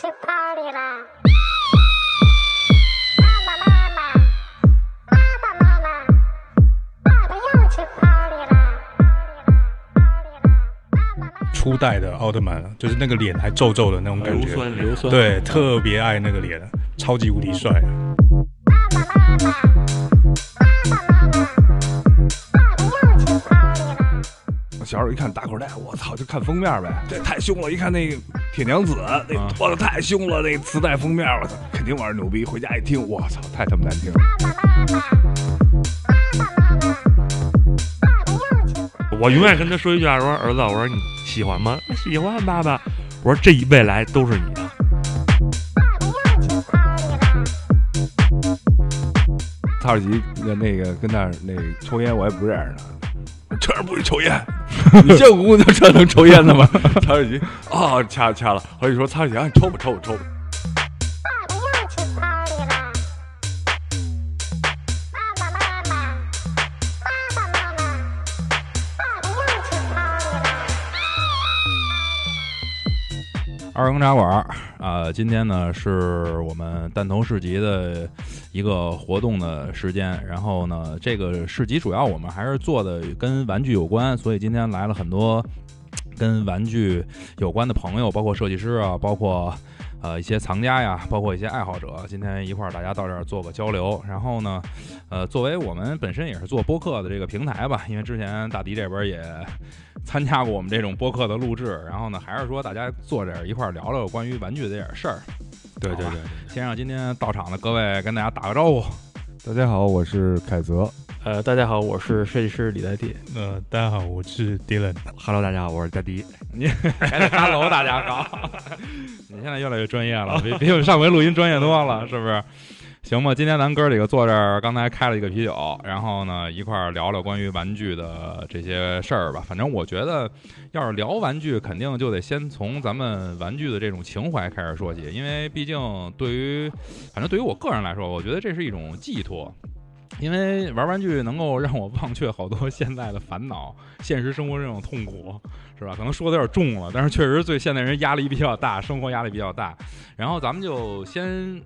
去 party 啦！爸爸妈妈，爸爸妈妈，爸爸要去 party 啦。初代的奥特曼，啊就是那个脸还皱皱的那种感觉，硫酸硫酸对，特别爱那个脸，超级无敌帅。爸爸妈妈，爸爸妈妈，爸爸要去！我小时候一看打口袋，我操，就看封面呗，这太凶了。一看那个铁娘子，那我操太凶了，那磁带封面，我操，肯定玩儿牛逼。回家一听，我操，太他妈难听了。我永远跟他说一句话，我说儿子，我说你喜欢吗？喜欢爸爸。我说这一未来都是你的。曹尔吉那那个跟那儿那抽烟，我也不认识他。确实不许抽烟，你见过姑娘这能抽烟的吗？曹尔吉啊，掐掐了。后来就说曹尔吉啊，你抽吧抽吧抽吧。二更茶馆儿啊、今天呢是我们弹头市集的一个活动的时间，然后呢，这个市集主要我们还是做的跟玩具有关，所以今天来了很多跟玩具有关的朋友，包括设计师啊，包括呃一些藏家呀，包括一些爱好者，今天一块儿大家到这儿做个交流。然后呢，呃，作为我们本身也是做播客的这个平台吧，因为之前大迪这边也参加过我们这种播客的录制，然后呢，还是说大家坐这儿一块儿聊聊关于玩具这点事儿。对对对，先让今天到场的各位跟大家打个招呼。大家好，我是凯泽。呃，大家好，我是设计师李代替。呃，大家好，我是 Dylan。Hello，大家好，我是大迪。还得 hello 大家好，你现在越来越专业了，比比我上回录音专业多了，是不是？行吧，今天咱哥几个坐这儿，刚才开了一个啤酒，然后呢一块儿聊聊关于玩具的这些事儿吧。反正我觉得，要是聊玩具，肯定就得先从咱们玩具的这种情怀开始说起，因为毕竟对于，反正对于我个人来说，我觉得这是一种寄托。因为玩玩具能够让我忘却好多现在的烦恼，现实生活这种痛苦，是吧？可能说的有点重了，但是确实对现代人压力比较大，生活压力比较大。然后咱们就先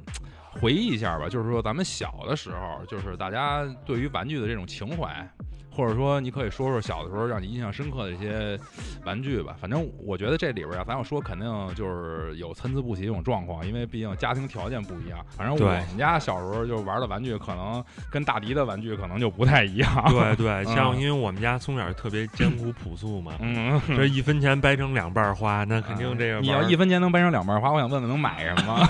回忆一下吧，就是说咱们小的时候，就是大家对于玩具的这种情怀，或者说你可以说说小的时候让你印象深刻的一些玩具吧。反正我觉得这里边啊，咱要说肯定就是有参差不齐这种状况，因为毕竟家庭条件不一样。反正我们家小时候就玩的玩具，可能跟大迪的玩具可能就不太一样。对对，像嗯因为我们家从小特别艰苦朴素嘛，嗯，这一分钱掰成两半花，那肯定这个你要一分钱能掰成两半花，我想问问能买什么？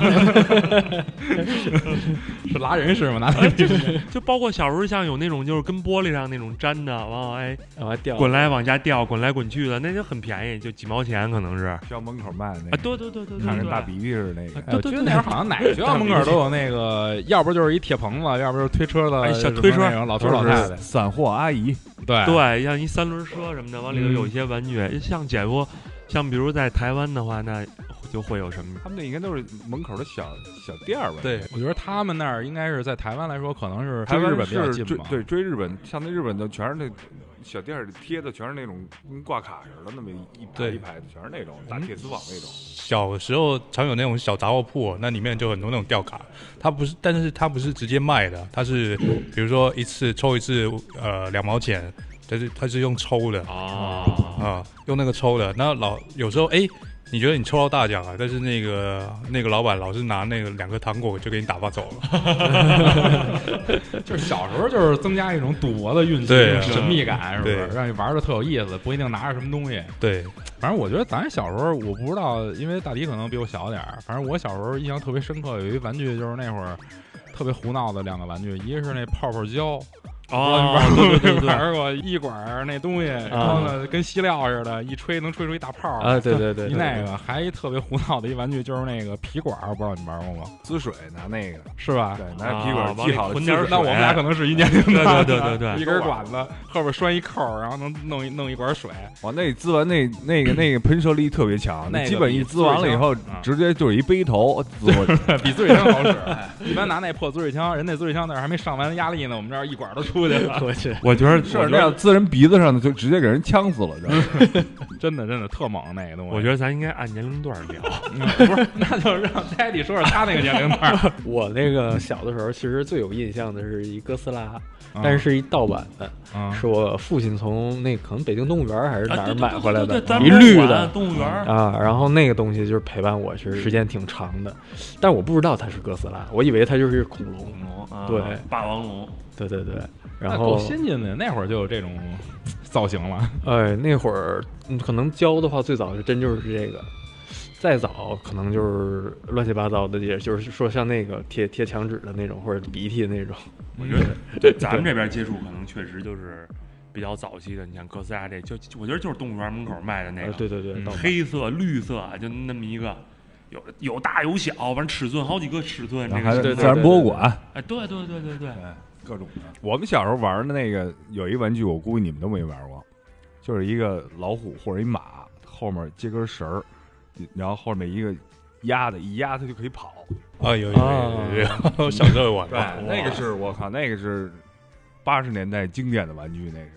是拉人是吗？拿那个就包括小时候像有那种就是跟玻璃上那种粘的，完了哎往外掉，滚来往下掉，滚来滚去的，那就很便宜，就几毛钱可能是。啊，学校门口卖的那个，对对对对对对，看着大鼻涕似的那个。哎，我记得那会儿好像哪个学校门口都有那个，要不就是一铁棚子，要不就是推车的哎小推车。老头老太太。散货阿姨，对。对，像一三轮车什么的，往里头嗯。有一些玩具，像姐夫，像比如在台湾的话，那就会有什么？他们那应该都是门口的小小店儿吧？对，我觉得他们那儿应该是在台湾来说，可能是台湾追日本比较是近吧。追对追日本，像那日本的全是那小店儿里贴的全是那种跟挂卡似的，那么一排一排的，全是那种打铁丝网那种。小时候常有那种小杂货铺，那里面就很多那种吊卡，它不是，但是它不是直接卖的，它是比如说一次抽一次，呃，两毛钱，它是它是用抽的啊，啊，用那个抽的。那老有时候哎，你觉得你抽到大奖了，但是那个那个老板老是拿那个两颗糖果就给你打发走了。就是小时候就是增加一种赌博的运气，神秘感，是不是？让你玩的特有意思，不一定拿着什么东西。对，反正我觉得咱小时候，我不知道，因为大迪可能比我小点儿。反正我小时候印象特别深刻，有一玩具就是那会儿特别胡闹的两个玩具，一个是那泡泡胶，哦，对对对 对玩过一管那东西，然后呢跟吸料似的，一吹能吹出一大泡儿啊，对对对，一那个还一特别胡闹的一玩具，就是那个皮管，不知道你玩过吗？滋水拿那个，是吧？对，拿皮啊管系好了那我们俩可能是一年龄对段对对对对一根管子后边拴一扣，然后能弄一弄一管水。哇，那滋完那那个那个喷射力特别强，那基本一滋完了以后直接就是一背头滋过去。比滋水枪好使。一般拿那破滋水枪，人那滋水枪那儿还没上完压力呢，我们这儿一管都出出去了，我去，我觉得是那样滋人鼻子上的，就直接给人呛死了，知道吗？真的真的特猛那个东西。我觉得咱应该按年龄段聊。不是，那就让 Daddy 说说他那个年龄段。我那个小的时候，其实最有印象的是一哥斯拉，嗯但是是一盗版的，啊是我父亲从那可能北京动物园还是哪儿买回来的一绿的动物园啊。然后那个东西就是陪伴我，其实时间挺长的，但我不知道它是哥斯拉，我以为它就是恐龙。恐龙啊，对霸王龙，对对对，然后够后先进的，那会儿就有这种造型了。哎，那会儿嗯可能教的话，最早就真就是这个，再早可能就是乱七八糟的，也就是说像那个贴贴墙纸的那种，或者鼻涕的那种。我觉得 对咱们这边接触可能确实就是比较早期的。你像哥斯拉这，就我觉得就是动物园门口卖的那呃个，对对对，黑色、绿色，就那么一个，有有大有小，反正尺寸好几个尺寸。这然后对自然博物馆，哎，对对对对对，各种的。我们小时候玩的那个有一玩具，我估计你们都没玩过，就是一个老虎或者一马，后面接根绳儿，然后后面一个压的，一压它就可以跑。啊，有有有有小时候玩过。那个是我靠，那个是八十年代经典的玩具，那是。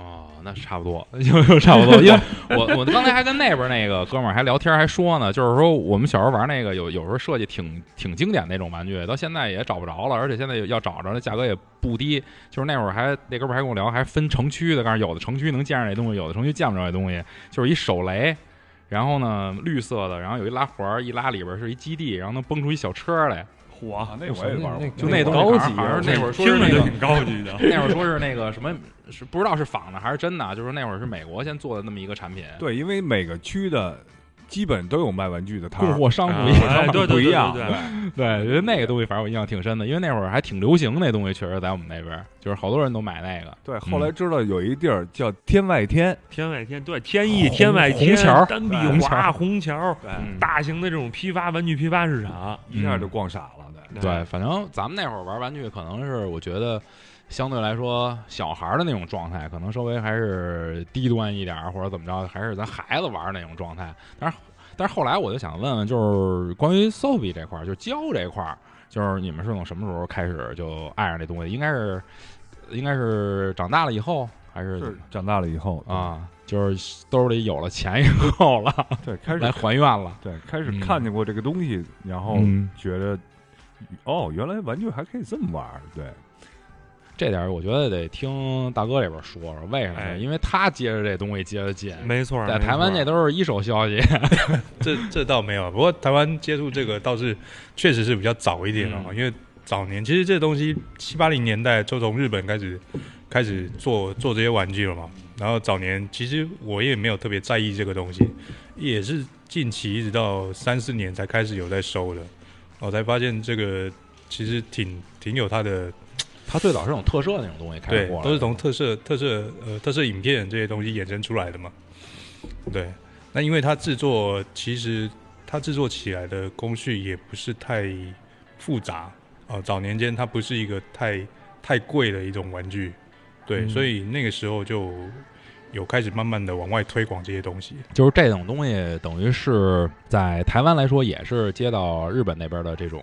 哦，那差不多，就就差不多。因为 我我刚才还跟那边那个哥们儿还聊天，还说呢，就是说我们小时候玩那个有有时候设计挺挺经典那种玩具，到现在也找不着了，而且现在要找着，那价格也不低。就是那会儿还那哥们儿还跟我聊，还分城区的，但是有的城区能见着这东西，有的城区见不着这东西，就是一手雷。然后呢，绿色的，然后有一拉环儿，一拉里边是一基地，然后能蹦出一小车来。嚯，啊那我也玩过，就那东西高级那会儿说听着就挺高级的。那会儿说是那个什么，是不知道是仿的还是真的啊，就是那会儿是美国先做的那么一个产品，对，因为每个区的基本都有卖玩具的摊供儿，货商不一哎样。对对不一样。对对对对，觉得那个东西反正我印象挺深的，因为那会儿还挺流行，那东西确实在我们那边，就是好多人都买那个。对，后来知道有一地儿叫天外天，天外天，对天意、天外天、虹桥单壁红桥华、虹桥，对嗯大型的这种批发玩具批发市场，一下就逛傻了。对，反正咱们那会儿玩玩具，可能是我觉得相对来说小孩儿的那种状态，可能稍微还是低端一点儿，或者怎么着，还是咱孩子玩那种状态。但是，但是后来我就想问问，就是关于 Sophie 这块儿，就教这块儿，就是你们是从什么时候开始就爱上这东西？应该是，应该是长大了以后，还是是长大了以后，啊？就是兜里有了钱以后了，对，开始来还愿了。对开始嗯看见过这个东西，然后嗯觉得哦，原来玩具还可以这么玩儿。对，这点儿我觉得得听大哥这边说说为什么？哎因为他接着这东西接的紧，没错，在台湾这都是一手消息。这这倒没有，不过台湾接触这个倒是确实是比较早一点哦，嗯因为早年其实这东西七八零年代就从日本开始开始做做这些玩具了嘛。然后早年其实我也没有特别在意这个东西，也是近期一直到三四年才开始有在收的，我才发现这个其实挺挺有它的 它最早是种特摄那种东西开始都是从特色、特色、呃特色影片这些东西衍生出来的嘛。对，那因为它制作其实它制作起来的工序也不是太复杂哦、早年间它不是一个太太贵的一种玩具，对，嗯。所以那个时候就有开始慢慢的往外推广这些东西。就是这种东西，等于是在台湾来说，也是接到日本那边的这种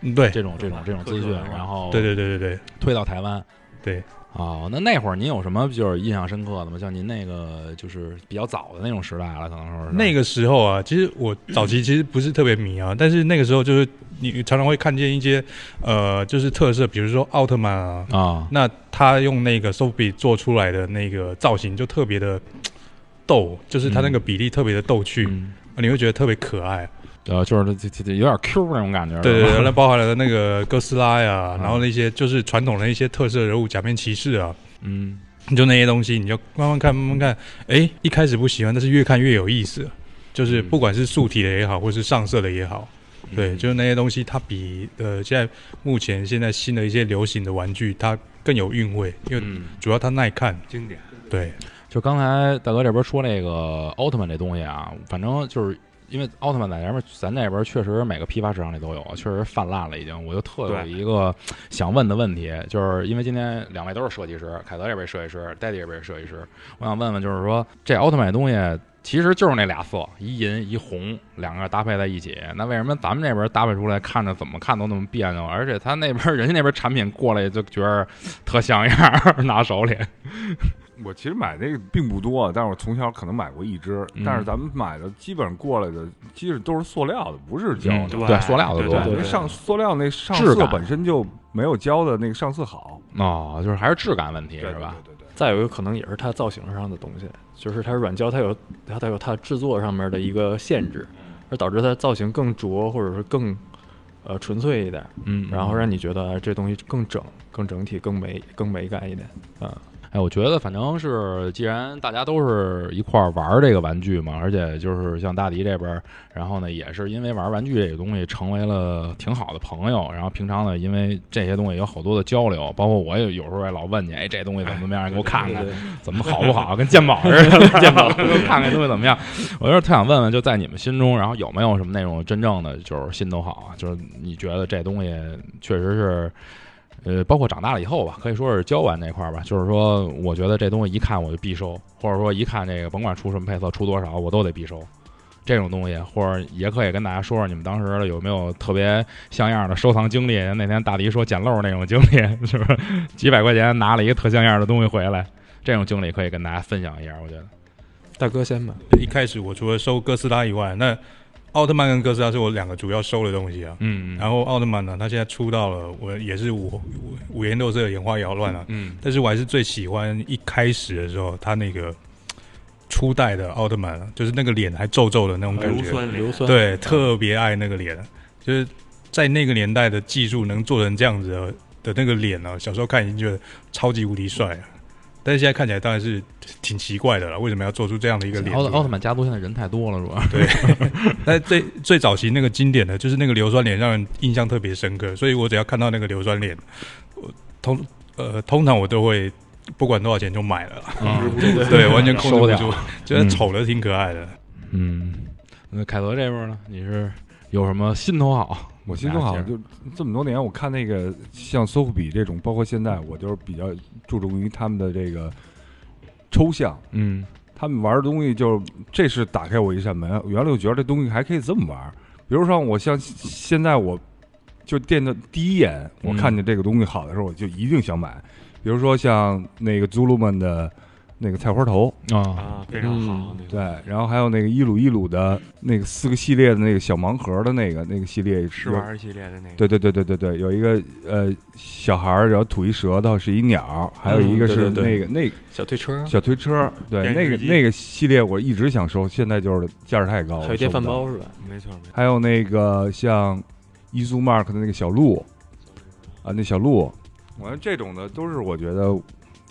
嗯，对，这种这种这种资讯，然后对对对对对推到台湾。对。哦，那那会儿您有什么就是印象深刻的吗？像您那个就是比较早的那种时代了，可能说是那个时候啊，其实我早期其实不是特别迷啊，但是那个时候就是你常常会看见一些呃，就是特色，比如说奥特曼啊，啊，那他用那个 Sophie 做出来的那个造型就特别的逗，就是他那个比例特别的逗趣，嗯你会觉得特别可爱。呃，就是这这这有点 Q 那种感觉，对对对，那包含了那个哥斯拉呀，啊然后那些就是传统的一些特色人物，假面骑士啊，嗯，就那些东西，你就慢慢看，慢慢看。哎，一开始不喜欢，但是越看越有意思。就是嗯不管是素体的也好，或是上色的也好，对，嗯就是那些东西，它比呃现在目前现在新的一些流行的玩具，它更有韵味，因为嗯，主要它耐看。经典。对，就刚才大哥这边说那个奥特曼这东西啊，反正就是因为奥特曼在咱们咱那边确实每个批发市场里都有，确实泛滥了已经。我就特有一个想问的问题，就是因为今天两位都是设计师，凯德这边设计师，戴迪这边设计师，我想问问，就是说这奥特曼这东西其实就是那俩色，一银一红，两个搭配在一起。那为什么咱们这边搭配出来看着怎么看都那么别扭？而且他那边人家那边产品过来就觉得特像样，拿手里。我其实买那个并不多，但是我从小可能买过一只，嗯但是咱们买的基本上过来的，基本都是塑料的，不是胶的。对对，塑料的多对。因为上塑料那上色本身就没有胶的那个上色好，哦，就是还是质感问题是吧？？对对对对。再有一个可能也是它造型上的东西，就是它软胶它有它它有它制作上面的一个限制，而导致它造型更拙或者是更呃纯粹一点，嗯，然后让你觉得这东西更整、更整体、更美、更美感一点啊。哎，我觉得反正是，既然大家都是一块儿玩儿这个玩具嘛，而且就是像大迪这边儿，然后呢，也是因为玩玩具这个东西成为了挺好的朋友，然后平常呢，因为这些东西有好多的交流，包括我也有时候也老问你，哎，这东西怎么怎么样，你给我看看 怎么好不好，跟鉴宝似的，鉴宝看看东西怎么样。我就是特想问问，就在你们心中，然后有没有什么那种真正的就是心都好啊，就是你觉得这东西确实是。呃，包括长大了以后吧，可以说是教完那块儿吧，就是说，我觉得这东西一看我就必收，或者说一看这个甭管出什么配色，出多少我都得必收。这种东西，或者也可以跟大家说说你们当时有没有特别像样的收藏经历。那天大迪说捡漏那种经历，是不是几百块钱拿了一个特像样的东西回来？这种经历可以跟大家分享一下，我觉得。大哥先吧，一开始我除了收哥斯拉以外，那奥特曼跟哥斯拉是我两个主要收的东西啊。嗯然后奥特曼呢，他现在出到了，我也是五五五颜六色、眼花缭乱啊。嗯但是我还是最喜欢一开始的时候，他那个初代的奥特曼啊，就是那个脸还皱皱的那种感觉。硫酸硫酸对，特别爱那个脸，就是在那个年代的技术能做成这样子的的那个脸呢、小时候看已经觉得超级无敌帅了。但是现在看起来当然是挺奇怪的了，为什么要做出这样的一个脸？奥特奥特曼家族现在人太多了，是吧对，但最最早期那个经典的就是那个硫酸脸，让人印象特别深刻。所以我只要看到那个硫酸脸，我通呃通常我都会不管多少钱就买了啦，嗯对，完全控制不住，觉得丑的挺可爱的。嗯。那凯德这边呢？你是有什么心头好？我心中好像就这么多年，我看那个像苏富比这种，包括现在，我就是比较注重于他们的这个抽象。嗯他们玩的东西就是，这是打开我一扇门。原来我觉得这东西还可以这么玩，比如说我像现在我，就店的第一眼我嗯看见这个东西好的时候，我就一定想买。比如说像那个 Zulu 们的那个菜花头，啊啊，非常好。那个对，然后还有那个一鲁一鲁的那个四个系列的那个小盲盒的那个那个系列，试玩系列的那个，对对对对对对，有一个呃小孩儿，然后吐一舌头是一鸟，还有一个是嗯对对那个那个小推车，小推车，对那个那个系列我一直想收，现在就是价儿太高了，还有电饭煲是吧？没错没错。还有那个像伊苏 Mark 的那个小鹿啊，那小鹿，我觉得这种的都是我觉得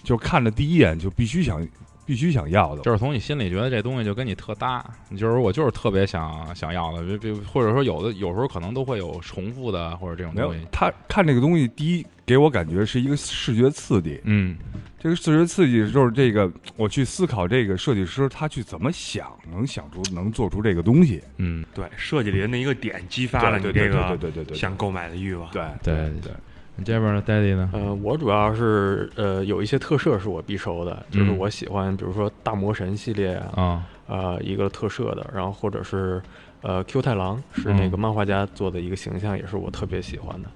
就看着第一眼就必须想必须想要的，就是从你心里觉得这东西就跟你特搭，你就是我就是特别想想要的，比比或者说有的有时候可能都会有重复的或者这种没有东西。他看这个东西，第一给我感觉是一个视觉刺激，嗯。这个视觉刺激就是这个，我去思考这个设计师他去怎么想，能想出能做出这个东西，嗯，对，设计里的那一个点激发了你对对对这个对对对对，想购买的欲望。对对对，你这边呢，Daddy 呢？呃，我主要是呃有一些特摄是我必收的，就是嗯。我喜欢，比如说大魔神系列啊，啊。呃一个特摄的，然后或者是呃 Q 太郎是那个嗯漫画家做的一个形象，也是我特别喜欢的。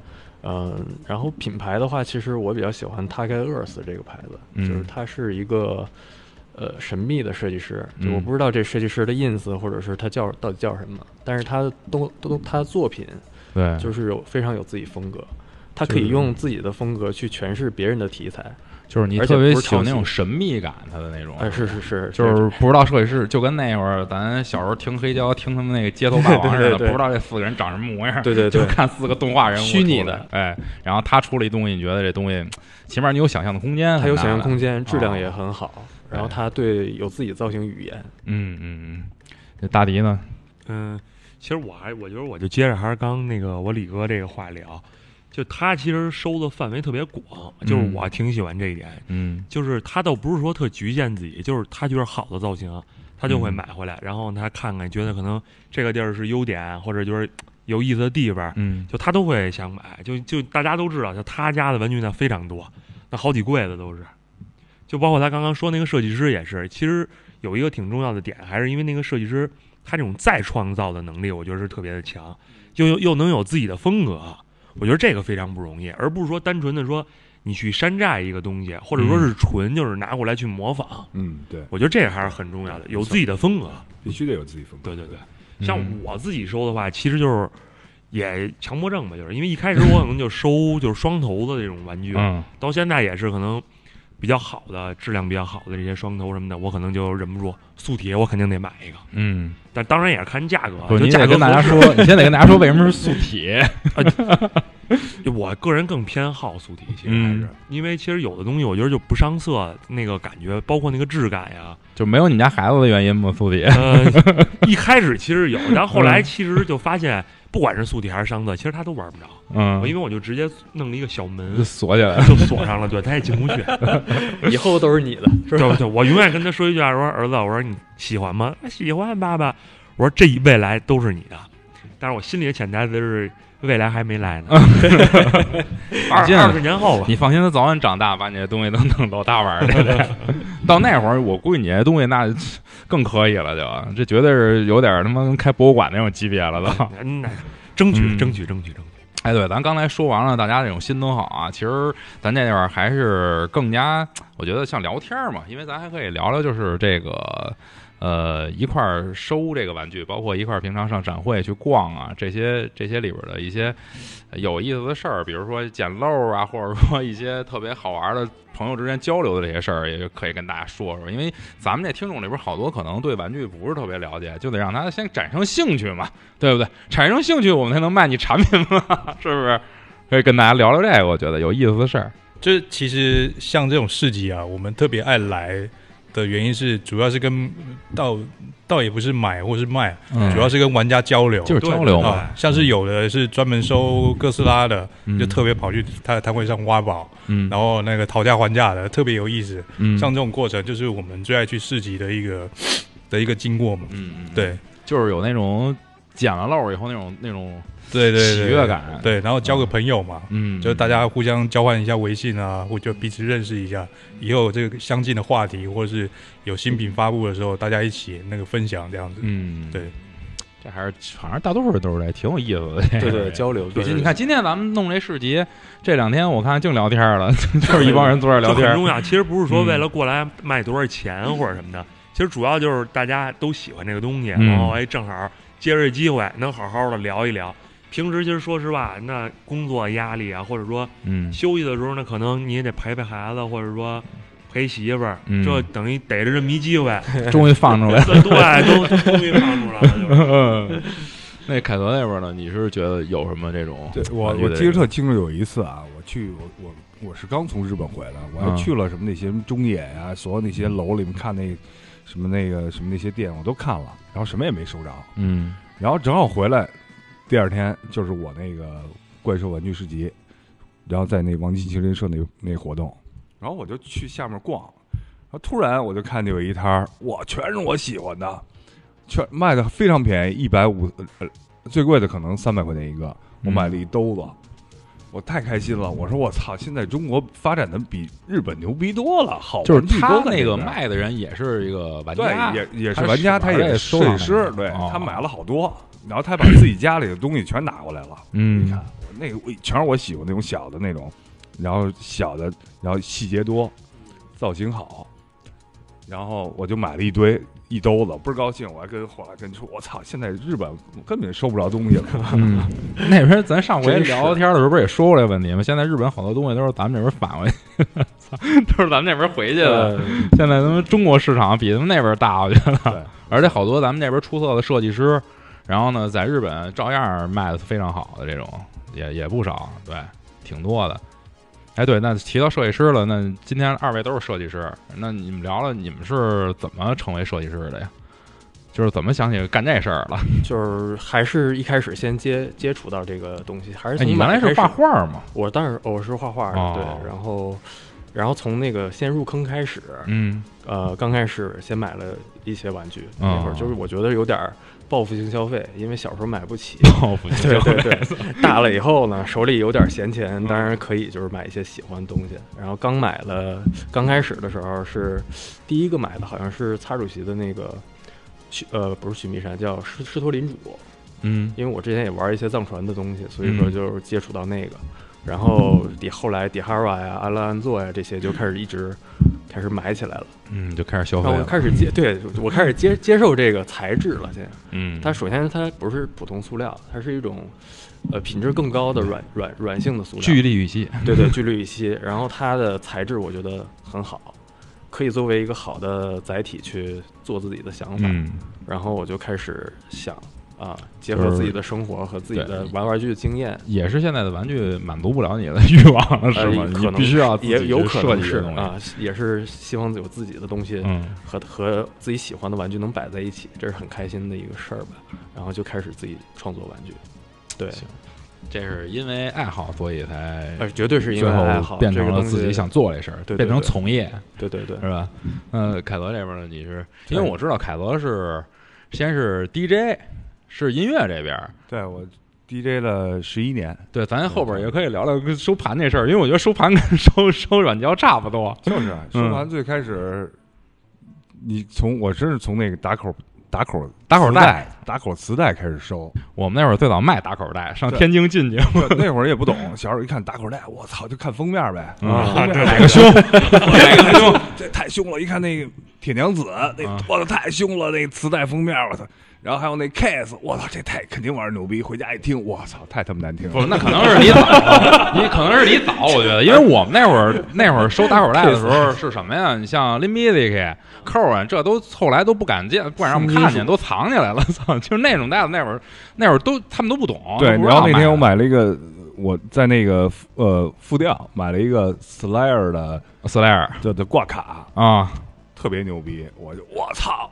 嗯、然后品牌的话，其实我比较喜欢 Target Earth 这个牌子，嗯。就是它是一个呃神秘的设计师，就我嗯不知道这设计师的 ins 或者是他叫到底叫什么，但是他都都他的作品对，就是有非常有自己风格，他可以用自己的风格去诠释别人的题材。就是你而且特别喜欢那种神秘感，他的那种。哎，是是是，就是不知道设计师，就跟那会儿咱小时候听黑胶，听他们那个街头霸王似的，不知道这四个人长什么模样，对对对。就看四个动画人物虚拟的，哎，然后他出了一东西，你觉得这东西起码你有想象的空间，他有想象空间，质量哦也很好，然后他对有自己造型语言，嗯嗯嗯，这大迪呢？嗯，其实我还我觉得我就接着还是刚那个我李哥这个话聊，就他其实收的范围特别广，就是嗯我挺喜欢这一点，嗯就是他倒不是说特局限自己，就是他觉得好的造型，他就会嗯买回来，然后他看看，觉得可能这个地儿是优点，或者就是有意思的地方，嗯就他都会想买。就就大家都知道，就他家的玩具呢非常多，那好几柜子都是。就包括他刚刚说那个设计师也是，其实有一个挺重要的点，还是因为那个设计师他这种再创造的能力，我觉得是特别的强，又又又能有自己的风格，我觉得这个非常不容易，而不是说单纯的说你去山寨一个东西，或者说是纯就是拿过来去模仿。嗯，对，我觉得这个还是很重要的，有自己的风格。必须得有自己风格。对对对，像嗯我自己收的话，其实就是也强迫症吧，就是因为一开始我可能就收就是双头的这种玩具，嗯到现在也是可能比较好的质量比较好的这些双头什么的，我可能就忍不住素铁，我肯定得买一个。嗯，但当然也是看价格，不，就价格你得跟大家说，你先得跟大家说为什么是素铁。就 我个人更偏好素体，其实还是、嗯因为其实有的东西我觉得就不上色，那个感觉，包括那个质感呀。就没有你家孩子的原因吗？素铁，呃，一开始其实有，但后来嗯其实就发现，不管是素体还是上色，其实他都玩不着。嗯我，因为我就直接弄了一个小门就，锁起来了。就锁上了，对，他也进不去。以后都是你的，是吧？对对，我永远跟他说一句话，我说儿子，我说你喜欢吗？喜欢，爸爸。我说这一未来都是你的，但是我心里的潜台词是未来还没来呢，二二十年后吧。你放心，他早晚长大，把你的东西都弄到大玩儿去了。到那会儿，我估计你这东西那更可以了就，这绝对是有点他妈跟开博物馆那种级别了都。争取嗯争取争取争取。哎，对，咱刚才说完了大家这种新东好啊，其实咱这地方还是更加，我觉得像聊天儿嘛，因为咱还可以聊聊就是这个。呃，一块儿收这个玩具，包括一块儿平常上展会去逛啊，这些这些里边的一些有意思的事儿，比如说捡漏啊，或者说一些特别好玩的朋友之间交流的这些事儿，也可以跟大家说说。因为咱们这听众里边好多可能对玩具不是特别了解，就得让他先产生兴趣嘛，对不对？产生兴趣，我们才能卖你产品嘛，是不是？可以跟大家聊聊这个，我觉得有意思的事儿。就其实像这种市集啊，我们特别爱来的原因是，主要是跟倒倒也不是买或是卖，嗯。主要是跟玩家交流。就是交流嘛，啊，像是有的是专门收哥斯拉的，嗯。就特别跑去他的摊位上挖宝，嗯，然后那个讨价还价的，特别有意思。嗯。像这种过程，就是我们最爱去市集的一个的一个经过嘛。嗯嗯，对，就是有那种捡了漏以后那种那种对对对，喜悦感对，然后交个朋友嘛，嗯，就是大家互相交换一下微信啊，或者彼此认识一下，以后有这个相近的话题，或者是有新品发布的时候，大家一起那个分享这样子。嗯，对，这还是反正大多数人都是这，挺有意思的。对对，交流。对尤其你看，今天咱们弄这市集，这两天我看净聊天了，就是一帮人坐这聊天重。要。其实不是说嗯为了过来卖多少钱或者什么的，其实主要就是大家都喜欢这个东西，嗯然后哎，正好借着这机会能好好的聊一聊。平时其实说实话，那工作压力啊，或者说嗯，休息的时候呢，可能你也得陪陪孩子，或者说陪媳妇儿，嗯这等于逮着这么一机会，终于放出来了。对，都终于放出来了，就是。嗯 那凯德那边呢？你是觉得有什么这种？对我我记得特清楚，有一次啊，我去我我我是刚从日本回来，我还嗯去了什么那些中野呀、所有那些楼里面看那什么那个什么那些店我都看了，然后什么也没收着，嗯然后正好回来，第二天就是我那个怪兽玩具市集，然后在那王金麒麟社那那活动，然后我就去下面逛，然后突然我就看见有一摊儿，哇，全是我喜欢的，全卖的非常便宜，一百五，呃，最贵的可能三百块钱一个，我买了一兜子。我太开心了！我说我操，现在中国发展的比日本牛逼多了，好就是他那个卖的人也是一个玩家，对，也也是玩家，他也是收藏设计师，对哦。他买了好多，然后他把自己家里的东西全拿过来了。嗯你看，我那个我全是我喜欢那种小的那种，然后小的，然后细节多，造型好，然后我就买了一堆一兜子，倍儿高兴。我还跟后来跟你说，我操，现在日本根本收不着东西了。嗯，那边咱上回聊天的时候不是也说过这个问题吗？现在日本好多东西都是咱们这边返回去，操，都是咱们那边回去的。呃，现在咱们中国市场比他们那边大，我觉对得，而且好多咱们那边出色的设计师，然后呢，在日本照样卖的非常好的这种，也也不少，对，挺多的。哎，对，那提到设计师了，那今天二位都是设计师，那你们聊聊你们是怎么成为设计师的呀？就是怎么想起干这事儿了？就是还是一开始先接接触到这个东西，还是你原来是画画吗？我当时我是画画的，哦对，然后然后从那个先入坑开始，嗯呃，刚开始先买了一些玩具，哦那会儿就是我觉得有点儿报复性消费，因为小时候买不起。报复性对对对，大了以后呢，手里有点闲钱，当然可以就是买一些喜欢的东西。然后刚买了，刚开始的时候是第一个买的，好像是擦主席的那个须呃不是须弥山，叫狮狮驼领主。嗯因为我之前也玩一些藏传的东西，所以说嗯就是接触到那个。然后底后来底哈瓦呀、阿拉安座呀这些就开始一直开始买起来了。嗯，就开始消费。开始接，对我开始接接受这个材质了。现在嗯，它首先它不是普通塑料，它是一种呃品质更高的软软软性的塑料，聚氯乙烯。对对聚氯乙烯。然后它的材质我觉得很好，可以作为一个好的载体去做自己的想法。嗯然后我就开始想啊，结合自己的生活和自己的玩玩具的经验，也是现在的玩具满足不了你的 欲望了，是呃吗？你可能必须要也有可能是。啊，也是希望有自己的东西嗯和和自己喜欢的玩具能摆在一起，这是很开心的一个事儿吧。然后就开始自己创作玩具，对，这是因为爱好，所以才呃，绝对是因为爱好，变成了自己想做这事儿，变成从业，对对对，是吧？嗯，凯泽这边呢，你是因为我知道凯泽是先是 DJ，是音乐这边。对我 DJ 了十一年，对，咱后边也可以聊聊跟收盘那事儿，因为我觉得收盘跟 收收软胶差不多。就是收盘最开始，你从我真是从那个打口打口打口磁带打口磁带开始收，我们那会儿最早卖打口袋，上天津进去，对 那会儿也不懂，小时候一看打口袋，我操，就看封面呗，啊哪个凶？哪个凶？这太凶了！一看那个铁娘子，那啊我操太凶了！那磁带封面，我操！然后还有那 case，我操，这太肯定玩儿牛逼！回家一听，我操，太他妈难听不，了。那可能是你早，你可能是你早，我觉得，因为我们那会儿那会儿收打口袋的时候是什么呀？你像 l i m i z i 扣啊，这都后来都不敢见，不敢让我们看见，都藏起来了。操，就是那种袋子，那会儿那会儿都他们都不懂。对，然后那天我买买了一个，我在那个呃复调买了一个 Slayer 的 Slayer 的的挂卡，啊，特别牛逼，我就我操！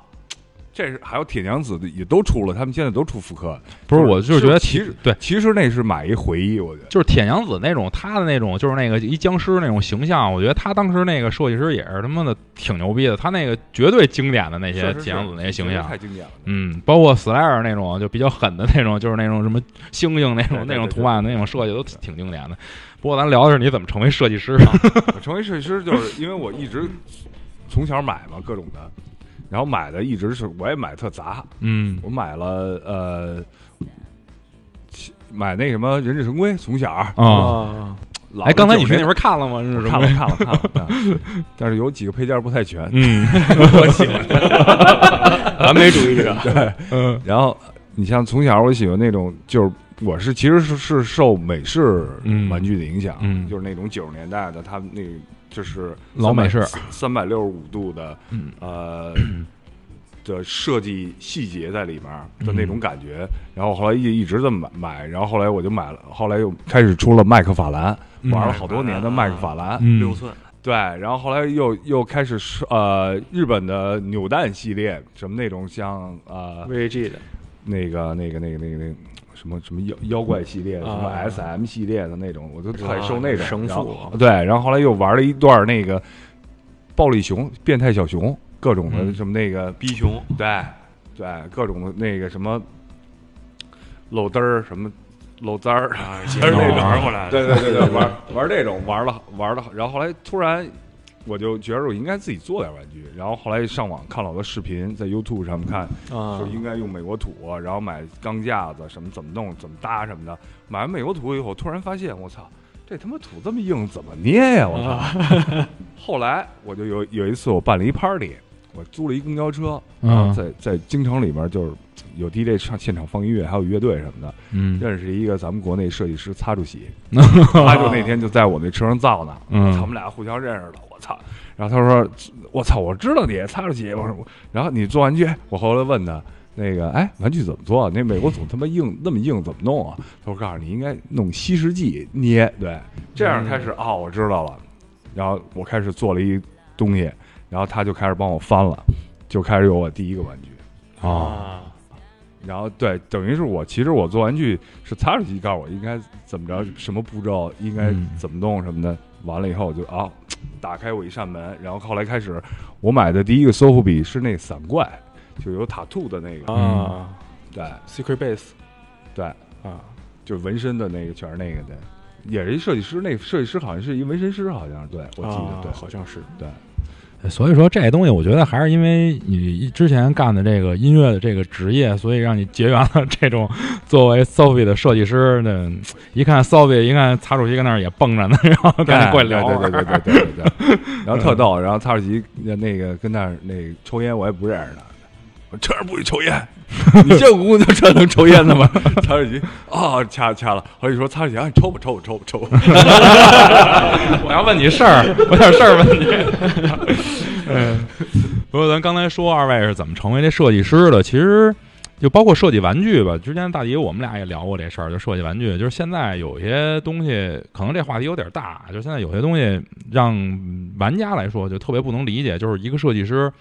这是还有铁娘子的也都出了，他们现在都出复刻。不是，我就是觉得其实对，其实那是买一回忆，我觉得。就是铁娘子那种，他的那种就是那个一僵尸那种形象，我觉得他当时那个设计师也是他妈的挺牛逼的，他那个绝对经典的那些铁娘子那些形象太，经典了。嗯，包括 Slayer 那种就比较狠的那种，就是那种什么星星那种那种图案的那种设计都挺挺经典的。不过咱聊的是你怎么成为设计师啊？我成为设计师就是因为我一直从小买嘛各种的，然后买的一直是我也买特杂，嗯。我买了呃。买那什么《忍者神龟》，从小啊，哎，刚才你去那边看了吗？是看了？看了看了，嗯 但是有几个配件不太全。嗯。我喜欢，完美主义者，对。嗯。然后你像从小我喜欢那种，就是我是其实是是受美式嗯。玩具的影响，嗯。就是那种九十年代的，他们那个就是老美式。三百六十五度的嗯。呃 的设计细节在里面嗯的那种感觉。然后后来一一直这么买买，然后后来我就买了，后来又开始出了麦克法兰，嗯玩了好多年的麦克法兰。嗯。六寸，对，然后后来又又开始是呃日本的扭蛋系列，什么那种像呃 VAG 的，那个那个那个那个那个什么什么妖妖怪系列的，什么啊 SM 系列的那种，我就特爱啊收那种。生父对，然后后来又玩了一段那个暴力熊、变态小熊，各种的嗯什么那个逼熊，对对，各种的那个什么漏灯儿什么漏簪儿，啊，其实那玩过来的，对对对对，玩玩这种玩了玩了，然后后来突然我就觉得我应该自己做点玩具，然后后来上网看了好多视频，在 YouTube 上面看，啊说应该用美国土，然后买钢架子什么怎么弄怎么搭什么的。买完美国土以后，突然发现我操，这他妈土这么硬，怎么捏呀？我操！后来我就有有一次我办了一 party，我租了一公交车，然后嗯在在京城里面就是有 DJ 上现场放音乐，还有乐队什么的。嗯认识一个咱们国内设计师擦主席，他就那天就在我那车上造呢，嗯他们俩互相认识的，我操！然后他说：“我操，我知道你擦主席。”我说：“然后你做玩具？”我后来问他。那个，哎，玩具怎么做？那美国总他妈硬，那么硬怎么弄啊？他说：“告诉你，应该弄稀释剂捏，对，这样开始哦，我知道了。然后我开始做了一东西，然后他就开始帮我翻了，就开始有我第一个玩具。啊，然后对，等于是我其实我做玩具是擦出去告诉我应该怎么着，什么步骤应该嗯怎么弄什么的，完了以后我就啊，打开我一扇门，然后后来开始，我买的第一个搜狐笔是那伞怪，就有塔兔的那个，啊。对，Secret Base 对，啊，就是纹身的那个，全是那个的，也是一设计师，那设计师好像是一纹身师，好像是对我记得啊对。好像是。对，所以说这东西，我觉得还是因为你之前干的这个音乐的这个职业，所以让你结缘了这种作为 Sophie 的设计师的。一看 Sophie，一看擦主席跟那儿也蹦着呢，然后赶紧过来聊。对对对对对对对，然后 特逗，然后擦主席那个跟那儿那抽烟，我也不认识他。我这儿不许抽烟，你见过公交车能抽烟的吗？曹主席啊，掐掐了。后来一说曹主席啊，你抽吧抽吧抽吧抽吧。我要问你事儿，我有点事儿问你。嗯，不过咱刚才说二位是怎么成为这设计师的，其实就包括设计玩具吧。之前大迪我们俩也聊过这事儿，就设计玩具，就是现在有些东西，可能这话题有点大，就是现在有些东西让玩家来说就特别不能理解，就是一个设计师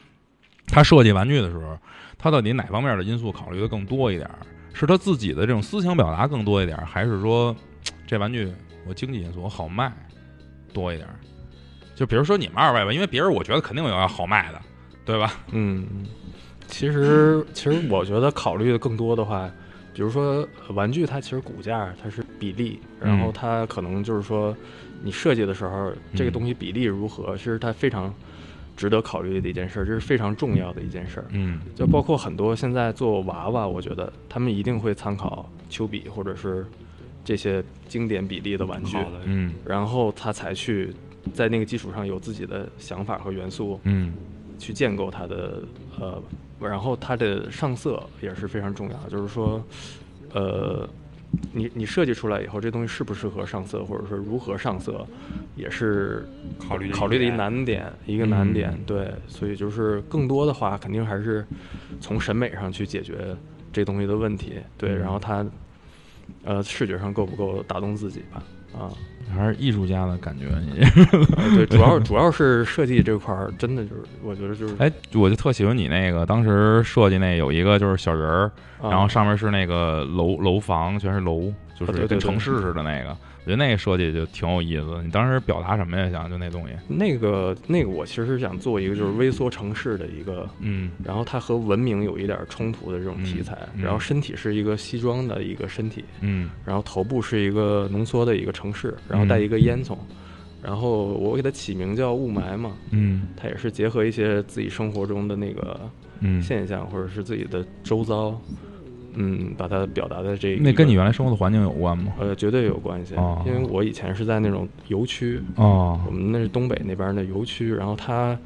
他设计玩具的时候，他到底哪方面的因素考虑的更多一点儿？是他自己的这种思想表达更多一点儿，还是说这玩具我经济因素我好卖多一点儿？就比如说你们二位吧，因为别人我觉得肯定有要好卖的，对吧？嗯，其实其实我觉得考虑的更多的话，比如说玩具，它其实骨架它是比例，然后它可能就是说你设计的时候，这个东西比例如何，其实它非常值得考虑的一件事儿，这是非常重要的一件事儿。嗯就包括很多现在做娃娃，我觉得他们一定会参考丘比或者是这些经典比例的玩具，嗯然后他才去在那个基础上有自己的想法和元素，嗯去建构它的呃，然后它的上色也是非常重要，就是说，呃，你你设计出来以后，这东西适不适合上色，或者说如何上色，也是考虑考虑的一点难点，一个难点。嗯对，所以就是更多的话，肯定还是从审美上去解决这东西的问题。对，嗯然后它呃视觉上够不够打动自己吧？啊，还是艺术家的感觉。你呃对，主要主要是设计这块儿，真的就是我觉得就是，哎，我就特喜欢你那个当时设计那有一个就是小人儿，啊然后上面是那个楼楼房，全是楼，就是跟城市似的那个。我觉得那个设计就挺有意思。你当时表达什么呀？想就那东西？那个那个，我其实是想做一个就是微缩城市的一个，嗯然后它和文明有一点冲突的这种题材，嗯嗯然后身体是一个西装的一个身体，嗯然后头部是一个浓缩的一个城市，然后带一个烟囱，然后我给它起名叫雾霾嘛，嗯它也是结合一些自己生活中的那个嗯，现象或者是自己的周遭，嗯，把它表达在这个那跟你原来生活的环境有关吗？呃绝对有关系，哦因为我以前是在那种油区，哦我们那是东北那边的油区，然后它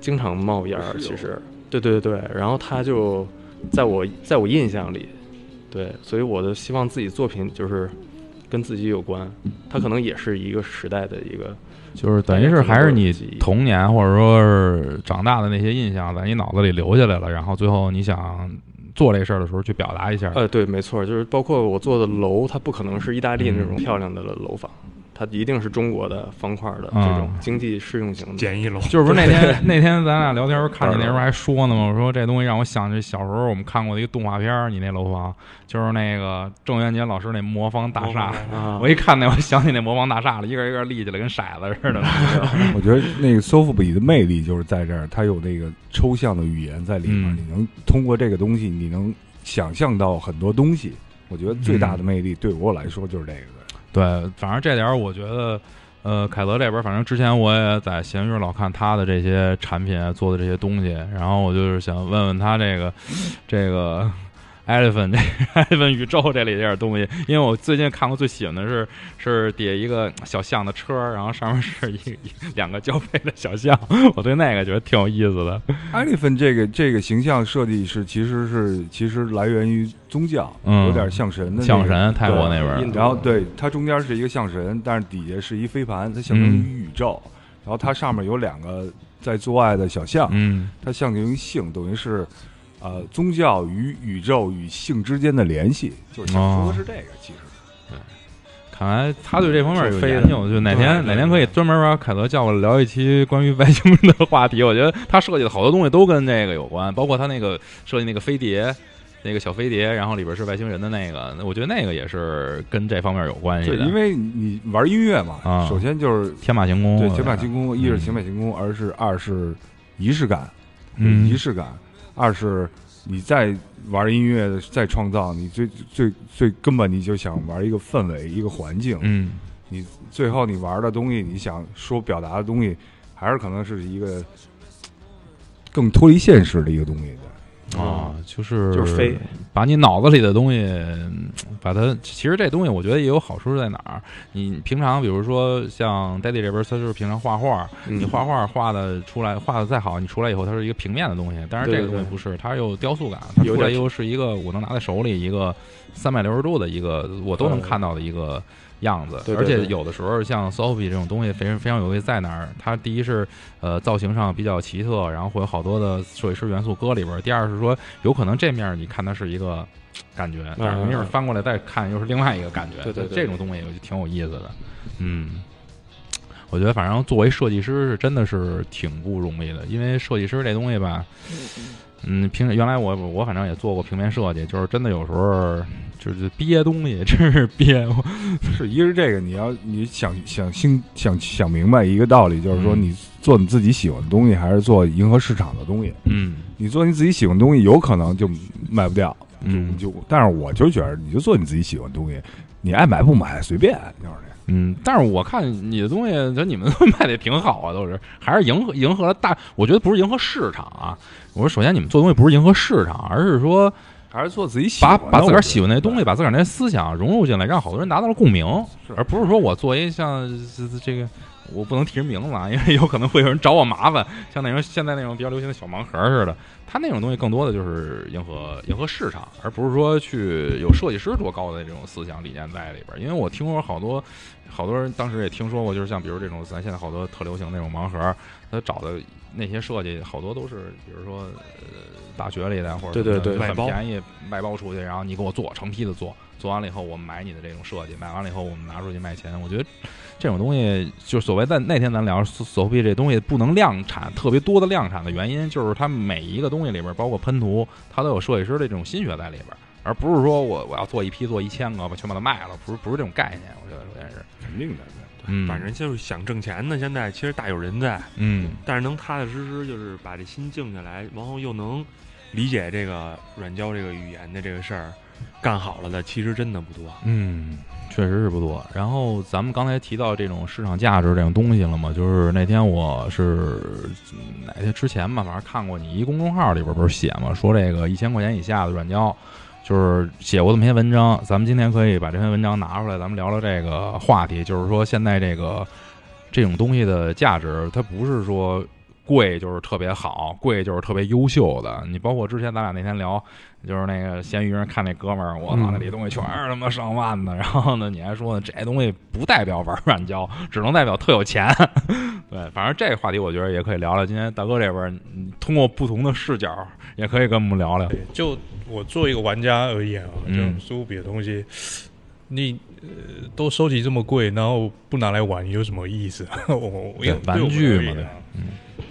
经常冒烟儿，其实，对对对，然后它就在我在我印象里，对，所以我的希望自己作品就是跟自己有关，它可能也是一个时代的一个，就是等于是还是你童年或者说是长大的那些印象在你脑子里留下来了，然后最后你想做这事儿的时候去表达一下。呃，对，没错，就是包括我做的楼，它不可能是意大利那种漂亮的楼房，它一定是中国的方块的这种嗯经济适用型的。简易楼，就是不是那天 那天咱俩聊天时候看你那时候还说呢吗？我说这东西让我想起小时候我们看过的一个动画片，你那楼房就是那个郑渊洁老师那魔方大厦。啊我，一看那，我想起那魔方大厦了，一个一个立起来跟骰子似的。我觉得那个搜狐笔的魅力就是在这儿，它有那个抽象的语言在里面，嗯你能通过这个东西，你能想象到很多东西。我觉得最大的魅力对我来说就是这个。对，反正这点我觉得，呃，凯泽这边，反正之前我也在闲鱼老看他的这些产品做的这些东西，然后我就是想问问他这个这个 Elephant 这 Elephant 宇宙这里这点东西，因为我最近看过最喜欢的是是底下一个小象的车，然后上面是一一两个交配的小象，我对那个觉得挺有意思的。Elephant 这个这个形象设计是其实是其实来源于宗教，嗯有点像神的那个象神泰国那边然后对它中间是一个象神，但是底下是一飞盘，它象征于宇宙。然后它上面有两个在做爱的小象，嗯它象征于性，等于是呃宗教与宇宙与性之间的联系，就是想说的是这个。其实。看来他对这方面有研究，就哪天对对哪天可以专门把凯德叫过来聊一期关于外星人的话题。我觉得他设计的好多东西都跟这个有关，包括他那个设计那个飞碟，那个小飞碟，然后里边是外星人的那个，我觉得那个也是跟这方面有关系对，的。因为你玩音乐嘛，啊。首先就是天马行空，对天马行空，一是嗯天马行空，而是二是仪式感，嗯。仪式感，二是你在玩音乐再创造，你最最最根本你就想玩一个氛围，一个环境，嗯你最后你玩的东西，你想说表达的东西，还是可能是一个更脱离现实的一个东西的。啊，就是就是飞，把你脑子里的东西，嗯把它其实这东西我觉得也有好处在哪儿？你平常比如说像 Daddy 这边，他就是平常画画，嗯你画画画的出来，画的再好，你出来以后它是一个平面的东西，但是这个东西不是，它有雕塑感，它出来又是一个我能拿在手里一个三百六十度的一个我都能看到的一个样子，对对对而且有的时候像 Sophie 这种东西非常非常有意思在哪儿？它第一是呃造型上比较奇特，然后会有好多的设计师元素搁里边；第二是说有可能这面你看它是一个感觉，但是没准儿翻过来再看又是另外一个感觉。对对对这种东西我就挺有意思的。嗯，我觉得反正作为设计师是真的是挺不容易的，因为设计师这东西吧，嗯，平时原来我我反正也做过平面设计，就是真的有时候就是憋东西，真是憋。是一是这个，你要你想想清想想明白一个道理，就是说嗯你做你自己喜欢的东西，还是做迎合市场的东西。嗯你做你自己喜欢的东西，有可能就卖不掉，嗯就但是我就觉得，你就做你自己喜欢的东西，你爱买不买随便，就是这。嗯，但是我看你的东西，就你们卖的也挺好啊，都是 还是迎合迎合了大，我觉得不是迎合市场啊。我说首先你们做东西不是迎合市场，而是说还是做自己喜把欢把。把自个儿喜欢那些东西，把自个儿那思想融入进来，让好多人达到了共鸣，而不是说我做一像这这个，我不能提人名字啊，因为有可能会有人找我麻烦，像那种现在那种比较流行的小盲盒似的，它那种东西更多的就是迎合迎合市场，而不是说去有设计师多高的这种思想理念在里边。因为我听说好多好多人当时也听说过，就是像比如这种咱现在好多特流行那种盲盒，他找的那些设计好多都是比如说呃大学里的或者对对对很便宜外包出去，然后你给我做成批的做，做完了以后我们买你的这种设计，买完了以后我们拿出去卖钱。我觉得这种东西就所谓在那天咱聊索菲这东西不能量产特别多的量产的原因，就是它每一个东西里边，包括喷涂，它都有设计师的这种心血在里边，而不是说我我要做一批做一千个，把全把它卖了，不是不是这种概念。我觉得首先是，肯定的。嗯，反正就是想挣钱呢，现在其实大有人在，嗯但是能踏踏实实就是把这心静下来，然后又能理解这个软胶这个语言的这个事儿，干好了的其实真的不多。嗯，确实是不多。然后咱们刚才提到这种市场价值这种东西了嘛，就是那天我是哪天之前吧，反正看过你一公众号里边不是写嘛，说这个一千块钱以下的软胶。就是写过这么篇文章，咱们今天可以把这篇文章拿出来，咱们聊聊这个话题。就是说，现在这个这种东西的价值，它不是说贵就是特别好，贵就是特别优秀的。你包括之前咱俩那天聊，就是那个闲鱼上看那哥们儿，我操，嗯那里东西全是他妈上万的。然后呢，你还说呢，这东西不代表玩软胶，只能代表特有钱。对，反正这个话题我觉得也可以聊聊。今天大哥这边，嗯通过不同的视角，也可以跟我们聊聊。就我作为一个玩家而言啊，这种嗯苏比的东西，你呃都收集这么贵，然后不拿来玩，有什么意思？我我因为对玩具嘛对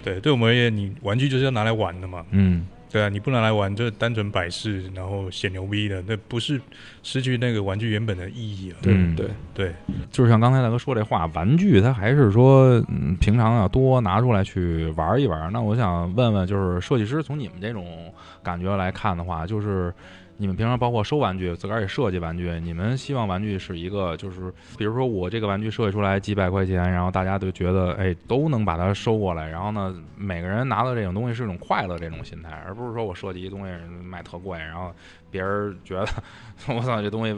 对，对我们而言，你玩具就是要拿来玩的嘛。嗯对啊，你不能来玩，就单纯摆饰，然后显牛逼的，那不是失去那个玩具原本的意义了。嗯对，对，就是像刚才大哥说这话，玩具它还是说，嗯，平常要多拿出来去玩一玩。那我想问问，就是设计师从你们这种感觉来看的话，就是你们平常包括收玩具，自个儿也设计玩具，你们希望玩具是一个，就是比如说我这个玩具设计出来几百块钱，然后大家都觉得哎都能把它收过来，然后呢每个人拿到这种东西是一种快乐这种心态，而不是说我设计一东西卖特贵，然后别人觉得我操这东西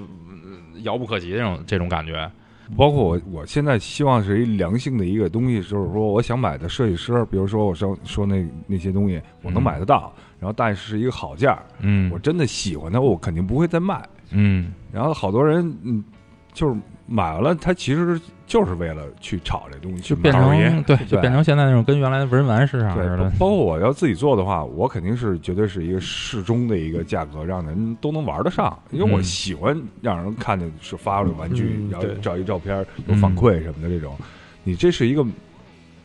遥不可及这种这种感觉。包括我，我现在希望是一良性的一个东西，就是说我想买的设计师，比如说我说说那那些东西，我能买得到，然后但是是一个好价，嗯。我真的喜欢它，我肯定不会再卖。嗯。然后好多人，嗯，就是买完了，他其实就是为了去炒这东西，就变成对，就变成现在那种跟原来的文玩市场对似的，。包。括我要自己做的话，我肯定是绝对是一个适中的一个价格，让人都能玩得上。因为我嗯。喜欢让人看见是发了玩具，然后照一照片有反馈什么的这种，你这是一个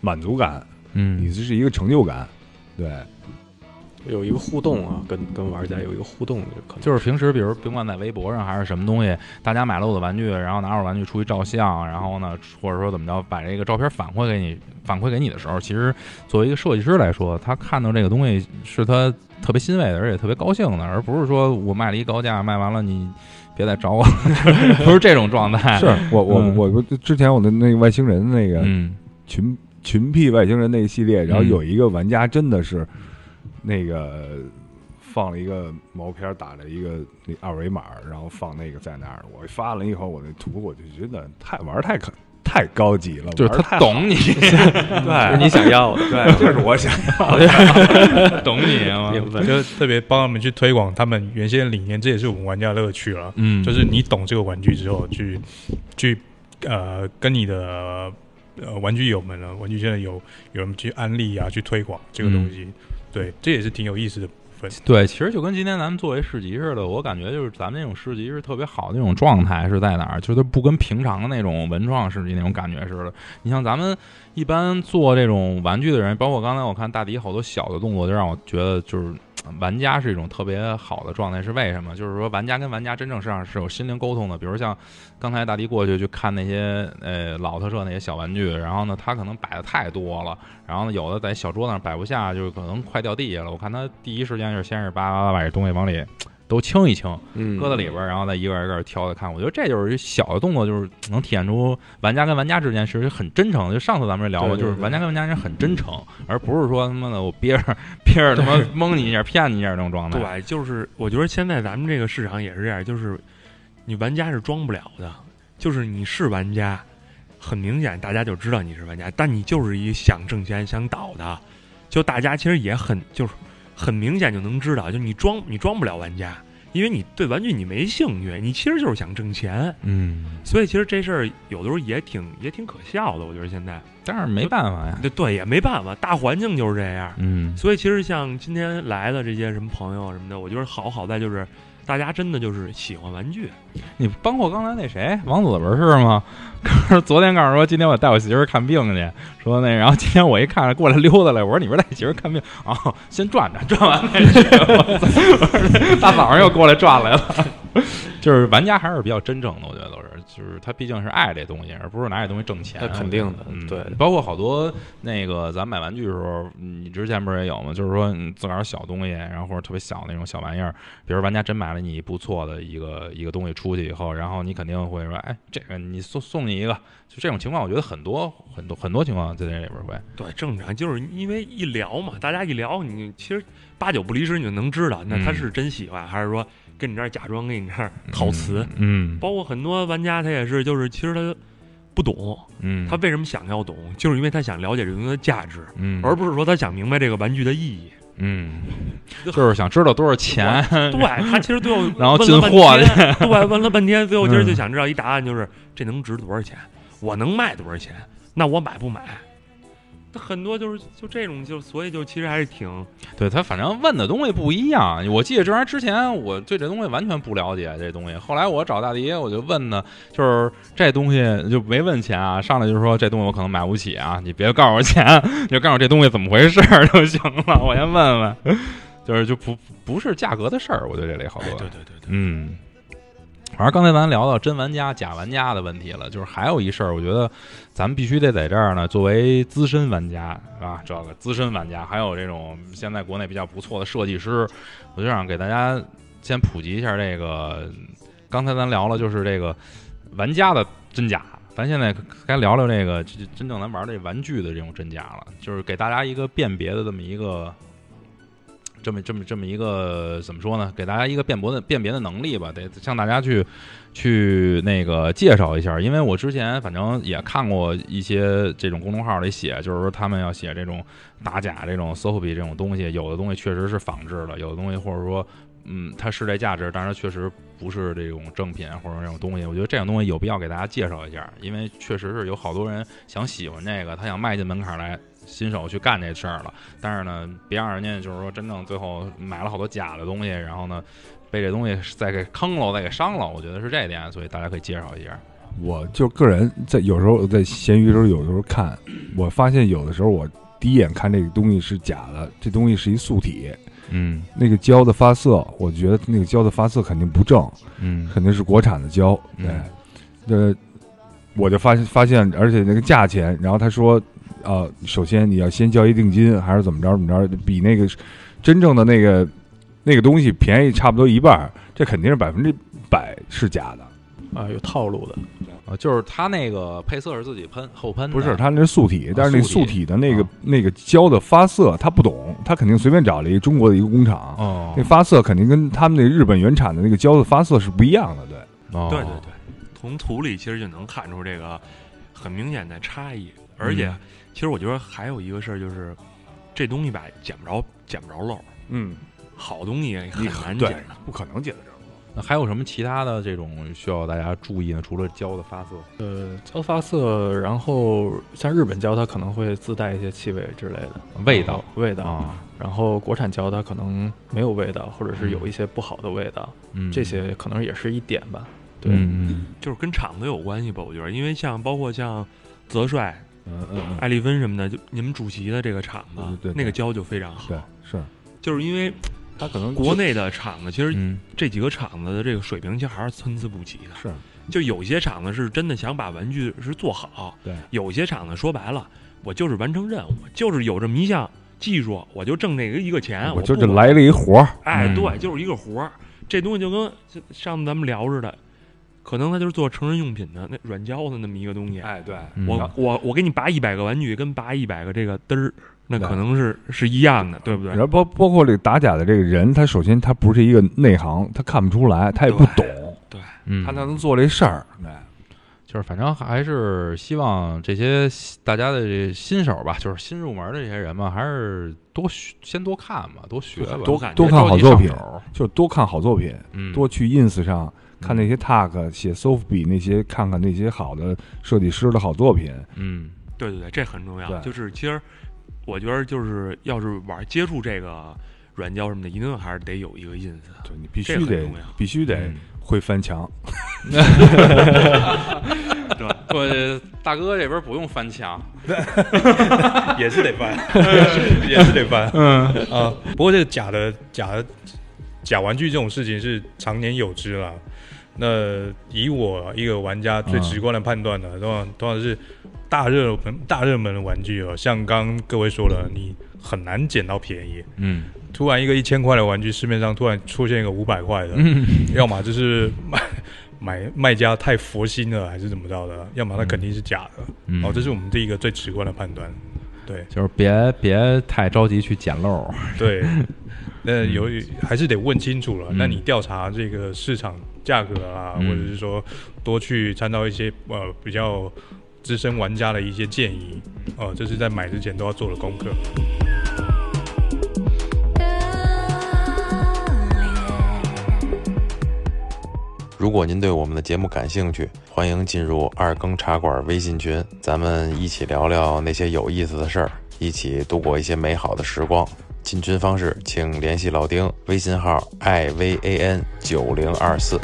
满足感，嗯。你嗯这是一个成就感，对，有一个互动啊，跟跟玩家有一个互动，可能就是平时，比如甭管在微博上还是什么东西，大家买了我的玩具，然后拿着玩具出去照相，然后呢，或者说怎么着，把这个照片反馈给你，反馈给你的时候，其实作为一个设计师来说，他看到这个东西是他特别欣慰的，而且特别高兴的，而不是说我卖了一高价，卖完了你别再找我，不是这种状态。是我我嗯。我我之前我的那个外星人那个嗯。群群 P 外星人那一系列，然后嗯。有一个玩家真的是那个放了一个毛片，打了一个那二维码，然后放那个在那儿。我发了以后，我那图我就觉得太玩太可太高级了，就是他懂你，是对你想要的。对，就是我想要的。懂你嘛。就特别帮他们去推广他们原先的理念，这也是我们玩家的乐趣了。嗯，就是你懂这个玩具之后，去去呃跟你的呃玩具友们呢，玩具圈的有有人去安利啊，去推广这个东西，对，这也是挺有意思的。对，其实就跟今天咱们作为市集似的，我感觉就是咱们那种市集是特别好的那种状态是在哪儿？就是不跟平常的那种文创市集那种感觉似的。你像咱们一般做这种玩具的人，包括刚才我看大迪好多小的动作，就让我觉得就是玩家是一种特别好的状态。是为什么？就是说玩家跟玩家真正上是有心灵沟通的。比如像刚才大迪过去去看那些呃老特摄那些小玩具，然后呢，他可能摆的太多了。然后呢，有的在小桌子上摆不下，就可能快掉地下了。我看他第一时间是先是叭叭叭把这东西往里都清一清，嗯，搁在里边儿，然后再一个一个挑着看。我觉得这就是一小的动作，就是能体现出玩家跟玩家之间其实很真诚。就上次咱们聊过，就是玩家跟玩家是很真诚，而不是说他妈的我憋着 憋着他妈蒙你一下、骗你一下这种状态。对，就是我觉得现在咱们这个市场也是这样，就是你玩家是装不了的，就是你是玩家，很明显大家就知道你是玩家，但你就是一想挣钱想倒的，就大家其实也很就是很明显就能知道，就你装你装不了玩家，因为你对玩具你没兴趣，你其实就是想挣钱，嗯，所以其实这事儿有的时候也挺也挺可笑的，我觉得现在。但是没办法呀。对对也没办法，大环境就是这样，嗯，所以其实像今天来的这些什么朋友什么的，我觉得好好在就是大家真的就是喜欢玩具，你包括刚才那谁王子不是吗？昨天告诉说今天我带我媳妇看病去，说那然后今天我一看过来溜达来，我说你不是带媳妇看病啊？先转转 转完再去。大早上又过来转来了。就是玩家还是比较真正的，我觉得都是，就是他毕竟是爱这东西，而不是拿这东西挣钱。那肯定的嗯，对包括好多那个咱买玩具的时候，你之前不是也有吗？就是说你自个儿小东西，然后或者特别小那种小玩意儿，比如玩家真买了你不错的一个一个东西出去以后，然后你肯定会说，哎，这个你送送你一个，就这种情况，我觉得很多很多很多情况在这里边会。对，正常，就是因为一聊嘛，大家一聊，你其实八九不离十，你就能知道，那他嗯是真喜欢，还是说跟你这儿假装跟你这儿套词。嗯包括很多玩家，他也是，就是其实他不懂，嗯，他为什么想要懂，就是因为他想了解这东西的价值，嗯，而不是说他想明白这个玩具的意义。嗯，就是想知道多少钱，对他其实最后 然后问了半进货天对，问了半天，最后其实就嗯。想知道一答案，就是这能值多少钱，我能卖多少钱，那我买不买？他很多就是就这种，就所以就其实还是挺对他反正问的东西不一样。我记得这玩意儿之前我对这东西完全不了解，这东西。后来我找大迪，我就问呢，就是这东西就没问钱啊，上来就说这东西我可能买不起啊，你别告诉我钱，你 就告诉我这东西怎么回事儿就行了，我先问问。就是就不不是价格的事儿，我觉得这里好多。对对对对，嗯，反正刚才咱聊到真玩家、假玩家的问题了，就是还有一事儿，我觉得咱们必须得在这儿呢，作为资深玩家啊，这个资深玩家，还有这种现在国内比较不错的设计师，我就想给大家先普及一下这个。刚才咱聊了，就是这个玩家的真假。咱现在该聊聊这个真真正咱玩这玩具的这种真假了，就是给大家一个辨别的这么一个这么这么这么一个怎么说呢？给大家一个辨别的辨别的能力吧，得向大家去去那个介绍一下。因为我之前反正也看过一些这种公众号里写，就是说他们要写这种打假这种 SOP 这种东西，有的东西确实是仿制的，有的东西或者说嗯它是这价值，但是确实不是这种正品或者这种东西。我觉得这种东西有必要给大家介绍一下，因为确实是有好多人想喜欢这个，他想迈进门槛来。新手去干这事儿了，但是呢，别让人家就是说真正最后买了好多假的东西，然后呢，被这东西再给坑了，再给伤了。我觉得是这点，所以大家可以介绍一下。我就个人在有时候在闲鱼的时候，有的时候看，我发现有的时候我第一眼看这个东西是假的，这东西是一素体，嗯。那个胶的发色，我觉得那个胶的发色肯定不正，嗯。肯定是国产的胶，对，呃，我就发现发现，而且那个价钱，然后他说，呃，首先你要先交一定金，还是怎么着怎么着，比那个真正的那个那个东西便宜差不多一半，这肯定是百分之百是假的。啊，有套路的。啊，就是他那个配色是自己喷后喷的，不是，它那是塑体，但是那素体。塑体的那个啊。那个胶的发色，他不懂，他肯定随便找了一个中国的一个工厂，哦。那发色肯定跟他们那日本原产的那个胶的发色是不一样的，对。哦。对对对，从图里其实就能看出这个很明显的差异，而且、嗯其实我觉得还有一个事儿就是，这东西吧捡不着捡不着漏，嗯，好东西很难捡的。不可能捡得着。那还有什么其他的这种需要大家注意呢？除了胶的发色，呃，胶发色，然后像日本胶，它可能会自带一些气味之类的味道味道。啊，然后国产胶它可能没有味道，或者是有一些不好的味道，嗯，这些可能也是一点吧。对，就是跟厂子有关系吧，我觉得，因为像包括像泽帅、嗯嗯嗯，艾丽芬什么的，就你们主席的这个厂子，对对对那个胶就非常好。对，是。就是因为它可能国内的厂子，其实嗯。这几个厂子的这个水平其实还是参差不齐的。是。就有些厂子是真的想把玩具是做好，对，有些厂子说白了，我就是完成任务，就是有这么一项技术，我就挣这个一个钱，我就这来了一活儿，哎，嗯。对，就是一个活儿。这东西就跟上次咱们聊似的，可能它就是做成人用品的那软胶的那么一个东西。哎，对，嗯。我我我给你拔一百个玩具，跟拔一百个这个嘚儿，那可能是是一样的，对。不对？然？后包包括这个打假的这个人，他首先他不是一个内行，他看不出来，他也不懂，对，他才能做这事儿。对，就是反正还是希望这些大家的这新手吧，就是新入门的这些人嘛，还是多学，先多看吧，多学吧，多看多看好作品就多看好作品，嗯，多去 ins 上看那些 Tak 写 soft 笔那些，看看那些好的设计师的好作品。嗯对对对，这很重要。就是其实我觉得就是要是玩接触这个软胶什么的，一定还是得有一个 ins。对你必须得必须得嗯会翻墙，我大哥这边不用翻墙，也是得翻，也是得翻。嗯啊，不过这个假的假的假玩具这种事情是常年有之啦。那以我一个玩家最直观的判断呢，通常通常是大热门大热门的玩具哦，像刚各位说的，你很难捡到便宜。嗯。突然一个一千块的玩具，市面上突然出现一个五百块的，嗯。要么就是卖买卖家太佛心了，还是怎么着的，要么那肯定是假的。嗯。哦，这是我们第一个最直观的判断。对。就是别别太着急去捡漏，对，那由于还是得问清楚了。嗯那你调查这个市场价格啊，嗯或者是说多去参照一些呃比较资深玩家的一些建议，哦、这是在买之前都要做的功课。如果您对我们的节目感兴趣，欢迎进入二更茶馆微信群，咱们一起聊聊那些有意思的事儿，一起度过一些美好的时光。进群方式，请联系老丁，微信号 i v a n 九零二四。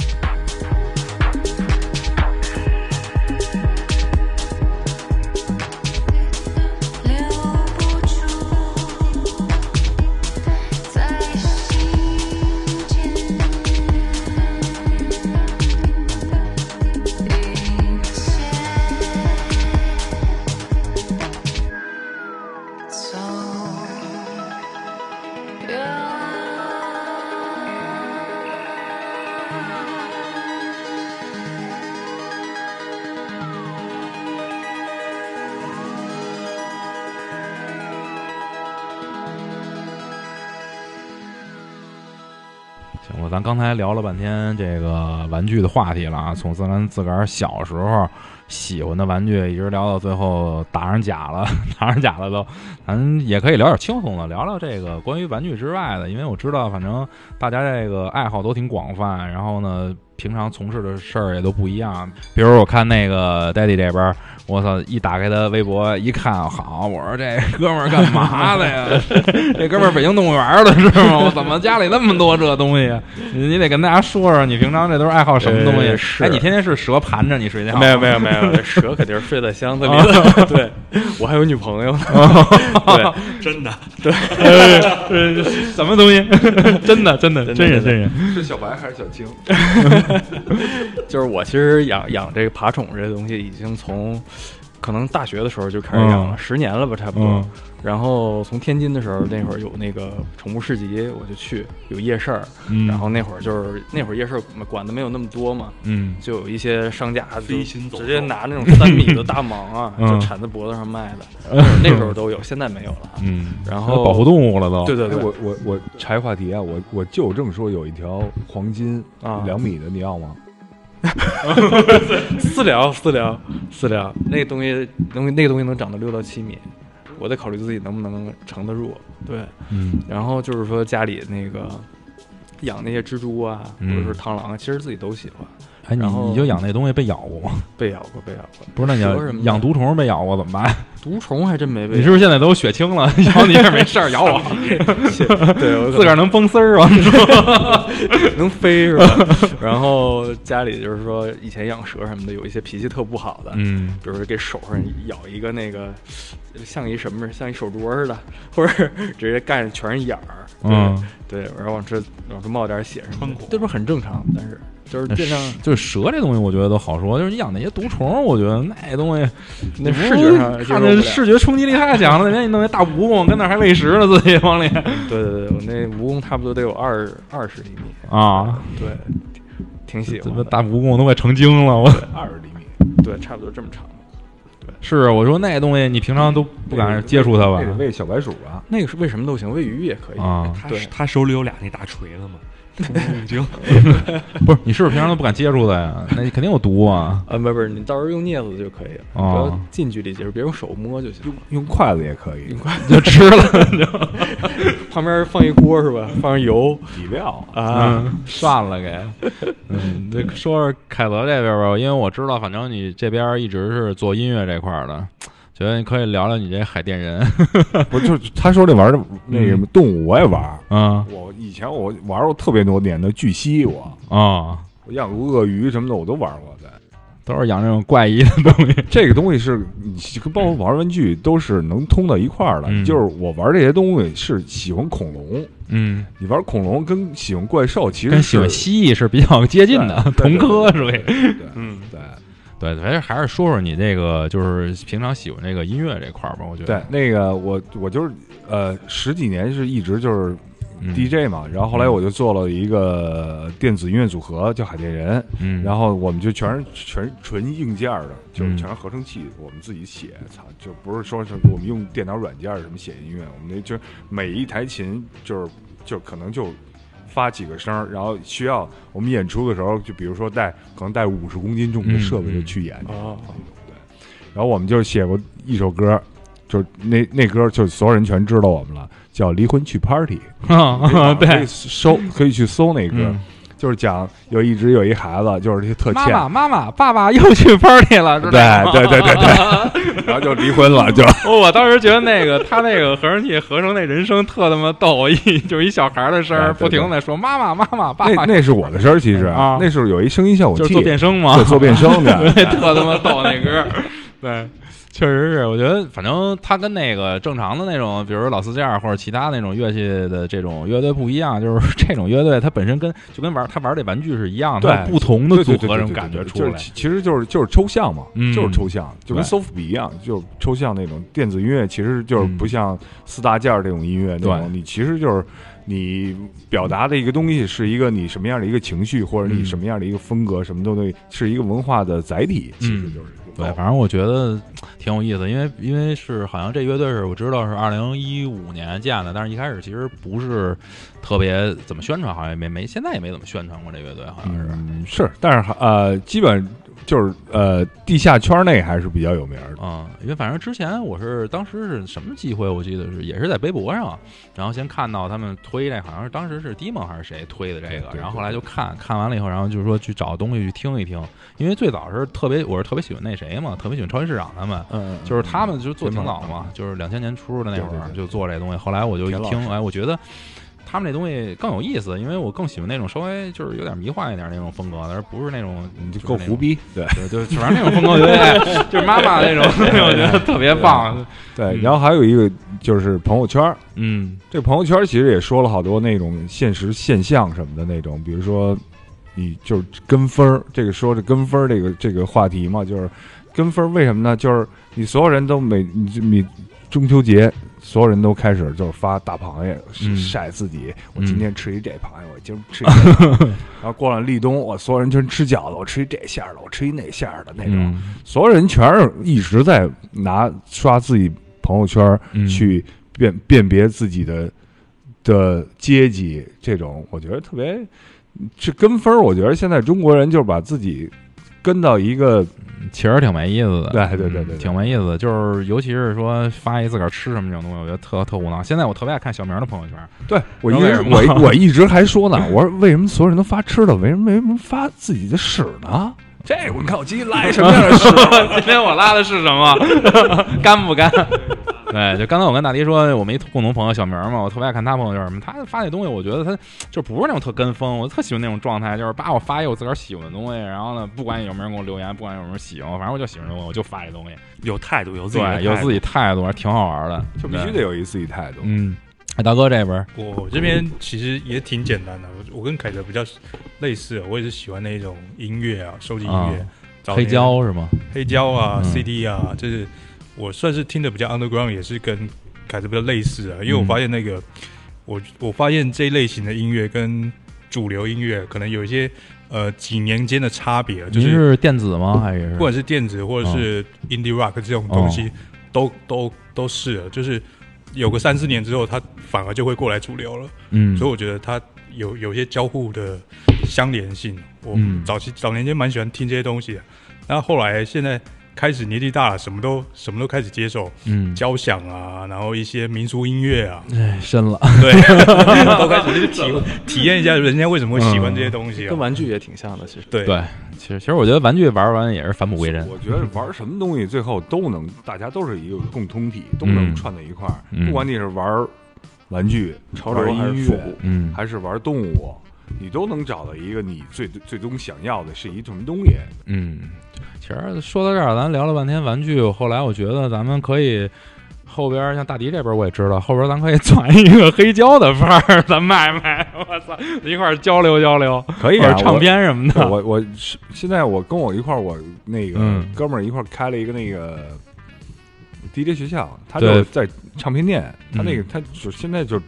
聊了半天这个玩具的话题了啊，从咱自个儿小时候喜欢的玩具，一直聊到最后打上假了，打上假了都，咱也可以聊点轻松的，聊聊这个关于玩具之外的，因为我知道反正大家这个爱好都挺广泛，然后呢，平常从事的事儿也都不一样。比如我看那个 Daddy 这边，我操，一打开他微博一看，好，我说这哥们儿干嘛的呀？这哥们儿北京动物园的是吗？我怎么家里那么多这东西？你你得跟大家说说，你平常这都是爱好什么东西？哎，你天天是蛇盘着你睡觉？没有没有没有，这蛇肯定是睡在箱子里的。对，我还有女朋友呢。对，真的，对，什么东西？真的真的真人真人。是小白还是小青？就是我其实养养这个爬宠这个东西，已经从可能大学的时候就开始养了，嗯十年了吧，差不多。嗯然后从天津的时候，那会儿有那个宠物市集，我就去，有夜市儿。嗯，然后那会儿就是那会儿夜市管的没有那么多嘛，嗯就有一些商家就直接拿那种三米的大蟒啊，嗯就缠在脖子上卖的。那时候都有，现在没有了。嗯，然后保护动物了都。哎，对对对，我我我岔一话题啊，我我就这么说有一条黄金啊两米的，你要吗？私聊私聊私聊，那个东西东西那个东西能长到六到七米，我得考虑自己能不能承得住。对，嗯。然后就是说家里那个养那些蜘蛛啊，或嗯者是螳螂啊，其实自己都喜欢，哎，你然后你就养那东西被咬过吗？被咬过被咬过。不是，那你要蛇什么的养毒虫被咬过怎么办？毒虫还真没被你是不是现在都血清了？咬你也没事儿，咬我，对，我自个儿能崩丝儿啊？能飞是吧？然后家里就是说以前养蛇什么的，有一些脾气特不好的，嗯比如说给手上咬一个那个像一什么像一手镯似的，或者直接盖上全是眼儿，嗯，对，然后往这往这冒点血什么的，穿孔这不是很正常？但是就是那尽量是就是蛇这东西，我觉得都好说。就是你养那些毒虫，我觉得那东西那视觉上看着视觉冲击力太强了。那边你弄那大蜈蚣跟那儿还喂食呢，自己往里对对对，我那蜈蚣差不多得有二二十厘米，啊，对，挺挺喜欢大蜈蚣都快成精了。我二十厘米，对，差不多这么长。是啊我说那东西你平常都不敢接触它吧那？得喂小白鼠啊？那个是喂什么都行，喂鱼也可以啊对，他手里有俩那大锤子嘛，已 经不是，你是不是平常都不敢接触的呀？那你肯定有毒啊！啊，不是不是，你到时候用镊子就可以了，哦不要近距离接触，别用手摸就行用。用筷子也可以用，筷 就吃了 旁边放一锅是吧？放上油底料。啊，嗯，了给。嗯，这说说凯泽这边吧，因为我知道，反正你这边一直是做音乐这块的，觉得你可以聊聊你这海淀人。不，就是他说这玩那个动物我也玩啊，嗯我以前我玩过特别多年的巨蜥，我啊，我养过鳄鱼什么的我都玩过的。都是养这种怪异的东西。这个东西是你包括玩玩具都是能通到一块儿的。嗯就是我玩这些东西是喜欢恐龙，嗯，你玩恐龙跟喜欢怪兽其实跟喜欢蜥蜴是比较接近的，对对同科属于。对嗯，对对，反正还是说说你这个，就是平常喜欢这个音乐这块儿吧。我觉得。对，那个我我就是呃十几年是一直就是嗯。DJ 嘛，然后后来我就做了一个电子音乐组合叫海淀人，嗯，然后我们就全是全是纯硬件的，就是嗯。全是合成器，我们自己写，操，就不是说是我们用电脑软件什么写音乐，我们那就每一台琴就是就可能就发几个声儿，然后需要我们演出的时候，就比如说带可能带五十公斤重的设备就去演。对，然后我们就写过一首歌，就是那那歌就所有人全知道我们了，叫《离婚去 Party》。啊，可以对，搜可以去搜那歌，嗯就是讲有一直有一孩子，就是特欠，妈妈妈妈，爸爸又去 party 了，知对？对对对对，然后就离婚了，就。哦我当时觉得那个他那个合成器合成那人声特他妈逗，一就是一小孩的声儿，不停的在说妈妈妈妈爸爸，那那是我的声儿，其实。啊。那是有一声音效果器，就是做变声嘛。对，做变声的，对，特他妈逗那歌儿，对。确实是，我觉得反正他跟那个正常的那种，比如老四件儿或者其他那种乐器的这种乐队不一样，就是这种乐队它本身跟就跟玩他玩这玩具是一样的，对不同的组合这种感觉出来。就是其其实就是就是抽象嘛，嗯就是抽象，就跟 soft 比一样，就是抽象那种电子音乐，其实就是不像四大件儿这种音乐那种，对你其实就是你表达的一个东西是一个你什么样的一个情绪，或者你嗯什么样的一个风格，什么东西是一个文化的载体，其实就是对，反正我觉得挺有意思，因为因为是好像这乐队是我知道是二零一五年建的，但是一开始其实不是特别怎么宣传，好像也没没现在也没怎么宣传过这乐队，好像是。嗯，是，但是呃，基本就是呃地下圈内还是比较有名的。啊、因为反正之前我是当时是什么机会，我记得是也是在微博上，然后先看到他们推这，好像是当时是 d 蒙还是谁推的这个，然后后来就看看完了以后，然后就是说去找东西去听一听，因为最早是特别我是特别喜欢那谁嘛，特别喜欢超级市场他们。嗯，就是他们就做挺早嘛，就是两千年初的那会儿就做这东西。后来我就一听，哎，我觉得他们这东西更有意思，因为我更喜欢那种稍微就是有点迷幻一点那种风格的，而不是那种你就够胡逼，对 对，就是反正那种风格，我觉得就是妈妈那种，我觉得特别棒。对。嗯然后还有一个就是朋友圈，嗯这朋友圈其实也说了好多那种现实现象什么的那种，比如说你就是跟风儿，这个说这跟风儿这个这个话题嘛，就是跟风儿为什么呢？就是你所有人都每你你中秋节。所有人都开始就是发大螃蟹，嗯晒自己。我嗯今天吃一这螃蟹，我今儿吃一这 螃蟹。然后过了立冬，我所有人全吃饺子，我吃一这馅儿的，我吃一那馅儿的那种。嗯所有人全是一直在拿刷自己朋友圈儿嗯去辨辨别自己的的阶级，这种我觉得特别这跟风儿。我觉得现在中国人就是把自己跟到一个其实挺没意思的，对对对对嗯挺没意思的。就是尤其是说发一自个儿吃什么这种东西，我觉得特特无脑。现在我特别爱看小明的朋友圈，对我一直我我一直还说呢，我说为什么所有人都发吃的，为什么为什么发自己的屎呢？这我你看我今天拉一什么样的屎？今天我拉的是什么？干不干？对，就刚才我跟大迪说，我们一共同朋友小明嘛，我特别爱看他朋友圈什么，他发那东西，我觉得他就不是那种特跟风，我特喜欢那种状态，就是把我发一个我自个儿喜欢的东西，然后呢，不管有没有人给我留言，不管有没有人喜欢，反正我就喜欢这东西，我就发这东西，有态度，有自己对，有自己态度，还挺好玩的，就必须得有一自己态度。嗯。哎，大哥这边儿，我这边其实也挺简单的，我我跟凯德比较类似，我也是喜欢那一种音乐啊，收集音乐，啊黑胶是吗？黑胶啊、嗯 CD 啊，就是我算是听的比较 underground，也是跟凯子比较类似啊。因为我发现那个，我我发现这一类型的音乐跟主流音乐可能有一些呃几年间的差别，就是是电子吗？还是不管是电子或者是 indie rock 这种东西，都都都是了，就是有个三四年之后，它反而就会过来主流了。嗯，所以我觉得它有有些交互的相连性。我嗯早期早年间蛮喜欢听这些东西的，然后后来现在开始年纪大了，什么都什么都开始接受，嗯，交响啊，然后一些民俗音乐啊，哎，深了，对，都开始去体会。体验一下人家为什么会喜欢这些东西啊。跟。玩具也挺像的，其实。对。对，其实其实我觉得玩具玩完也是返璞归真，我觉得玩什么东西最后都能，大家都是一个共通体，都能嗯。串在一块儿。嗯不管你是玩玩具、潮流音乐还是复古，嗯，还是玩动物，你都能找到一个你最最终想要的是一什么东西。嗯，其实说到这儿，咱聊了半天玩具，后来我觉得咱们可以后边像大迪这边我也知道，后边咱可以攒一个黑胶的范儿，咱卖卖，我操，一块儿交流交流，可以啊，唱片什么的。我我我是现在我跟我一块儿，我那个嗯哥们儿一块儿开了一个那个 DJ 学校，他就在唱片店，他那个嗯他就现在就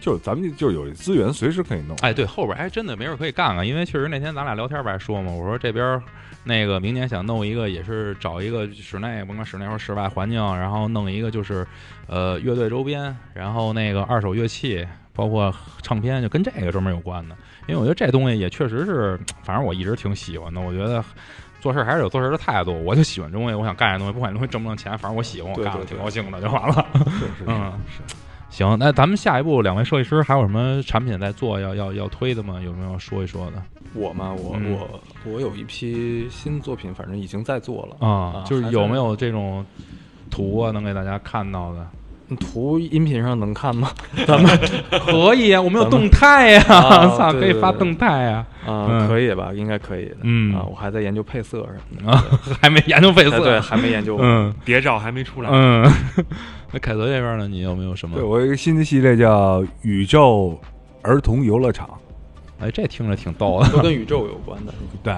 就是咱们就有资源，随时可以弄。哎，对，后边还真的没事可以干干，因为确实那天咱俩聊天不还说嘛，我说这边那个明年想弄一个，也是找一个室内，甭管室内或室外环境，然后弄一个就是呃乐队周边，然后那个二手乐器，包括唱片，就跟这个专门有关的。因为我觉得这东西也确实是，反正我一直挺喜欢的。我觉得做事还是有做事的态度，我就喜欢这东西，我想干这东西，不管这东西挣不挣钱，反正我喜欢，我干了挺高兴的就完了。是是是嗯，行，那咱们下一步两位设计师还有什么产品在做要要要推的吗？有没有说一说的我嘛，我、嗯我我有一批新作品，反正已经在做了。啊？就是有没有这种图啊，能给大家看到的？图音频上能看吗？咱们可以啊，我们有动态呀、啊 操，可以发动态呀、啊、嗯可以吧？应该可以的。嗯啊，我还在研究配色什么啊，还没研究配色，哎对，还没研究。嗯谍照还没出来，嗯。那凯泽这边呢？你有没有什么对？我有一个新的系列叫《宇宙儿童游乐场哎，这听着挺逗的，都跟宇宙有关的。》。对，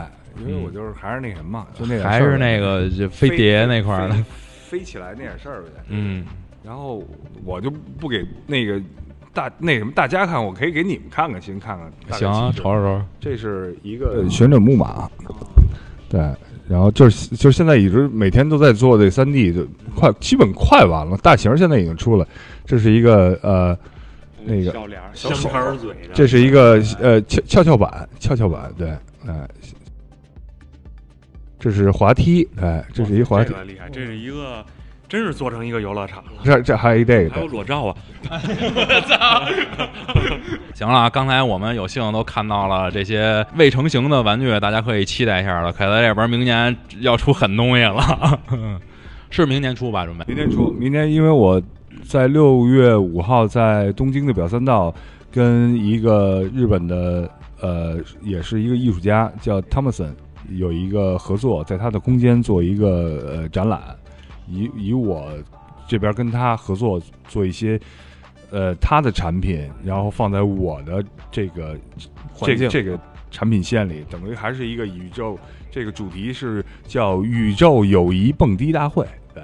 因为我就是还是那什么，就那个还是那个就飞碟那块儿的飞。飞起来那点事儿呗。嗯，然后我就不给那个大那什么大家看，我可以给你们看看，先看看。行啊，瞅瞅瞅。这是一个旋转木马，对，然后就是就是现在一直每天都在做这三 D，就快基本快完了，大型现在已经出了，这是一个呃那个小脸儿香肠嘴的，这是一个呃跷跷跷板，跷跷板，对，哎、这是滑梯，哎，这是一滑梯这，个厉害，这是一个真是做成一个游乐场。了，这这还有一这还有，裸照啊，行了啊，刚才我们有幸都看到了这些未成型的玩具，大家可以期待一下了。凯德这边明年要出狠东西了，是明年出吧？准备。明年出，明年因为我在六月五号在东京的表参道跟一个日本的呃，也是一个艺术家叫汤姆森有一个合作，在他的空间做一个呃展览，以以我这边跟他合作做一些呃他的产品，然后放在我的这个这环境个这个产品线里，等于还是一个宇宙。这个主题是叫宇宙友谊蹦迪大会，对。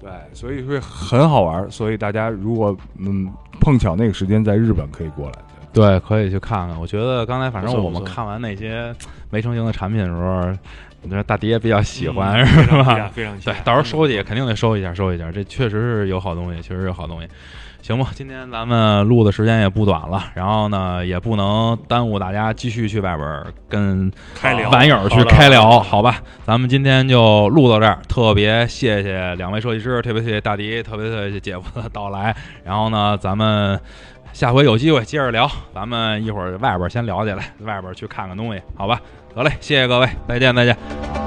对，所以会很好玩。所以大家如果嗯碰巧那个时间在日本可以过来。对，可以去看看。我觉得刚才反正我们不错不错看完那些没成型的产品的时候，我觉得大迪也比较喜欢，嗯是非常吧？非常对，到时候收去肯定得收一下，收一下。这确实是有好东西，确实有好东西。行吧，今天咱们录的时间也不短了，然后呢，也不能耽误大家继续去外边跟开聊网友去开聊，好吧？咱们今天就录到这儿，特别谢谢两位设计师，特别谢谢大迪，特别谢谢姐夫的到来。然后呢，咱们下回有机会接着聊，咱们一会儿外边先聊起来，外边去看看东西，好吧？得嘞，谢谢各位，再见，再见。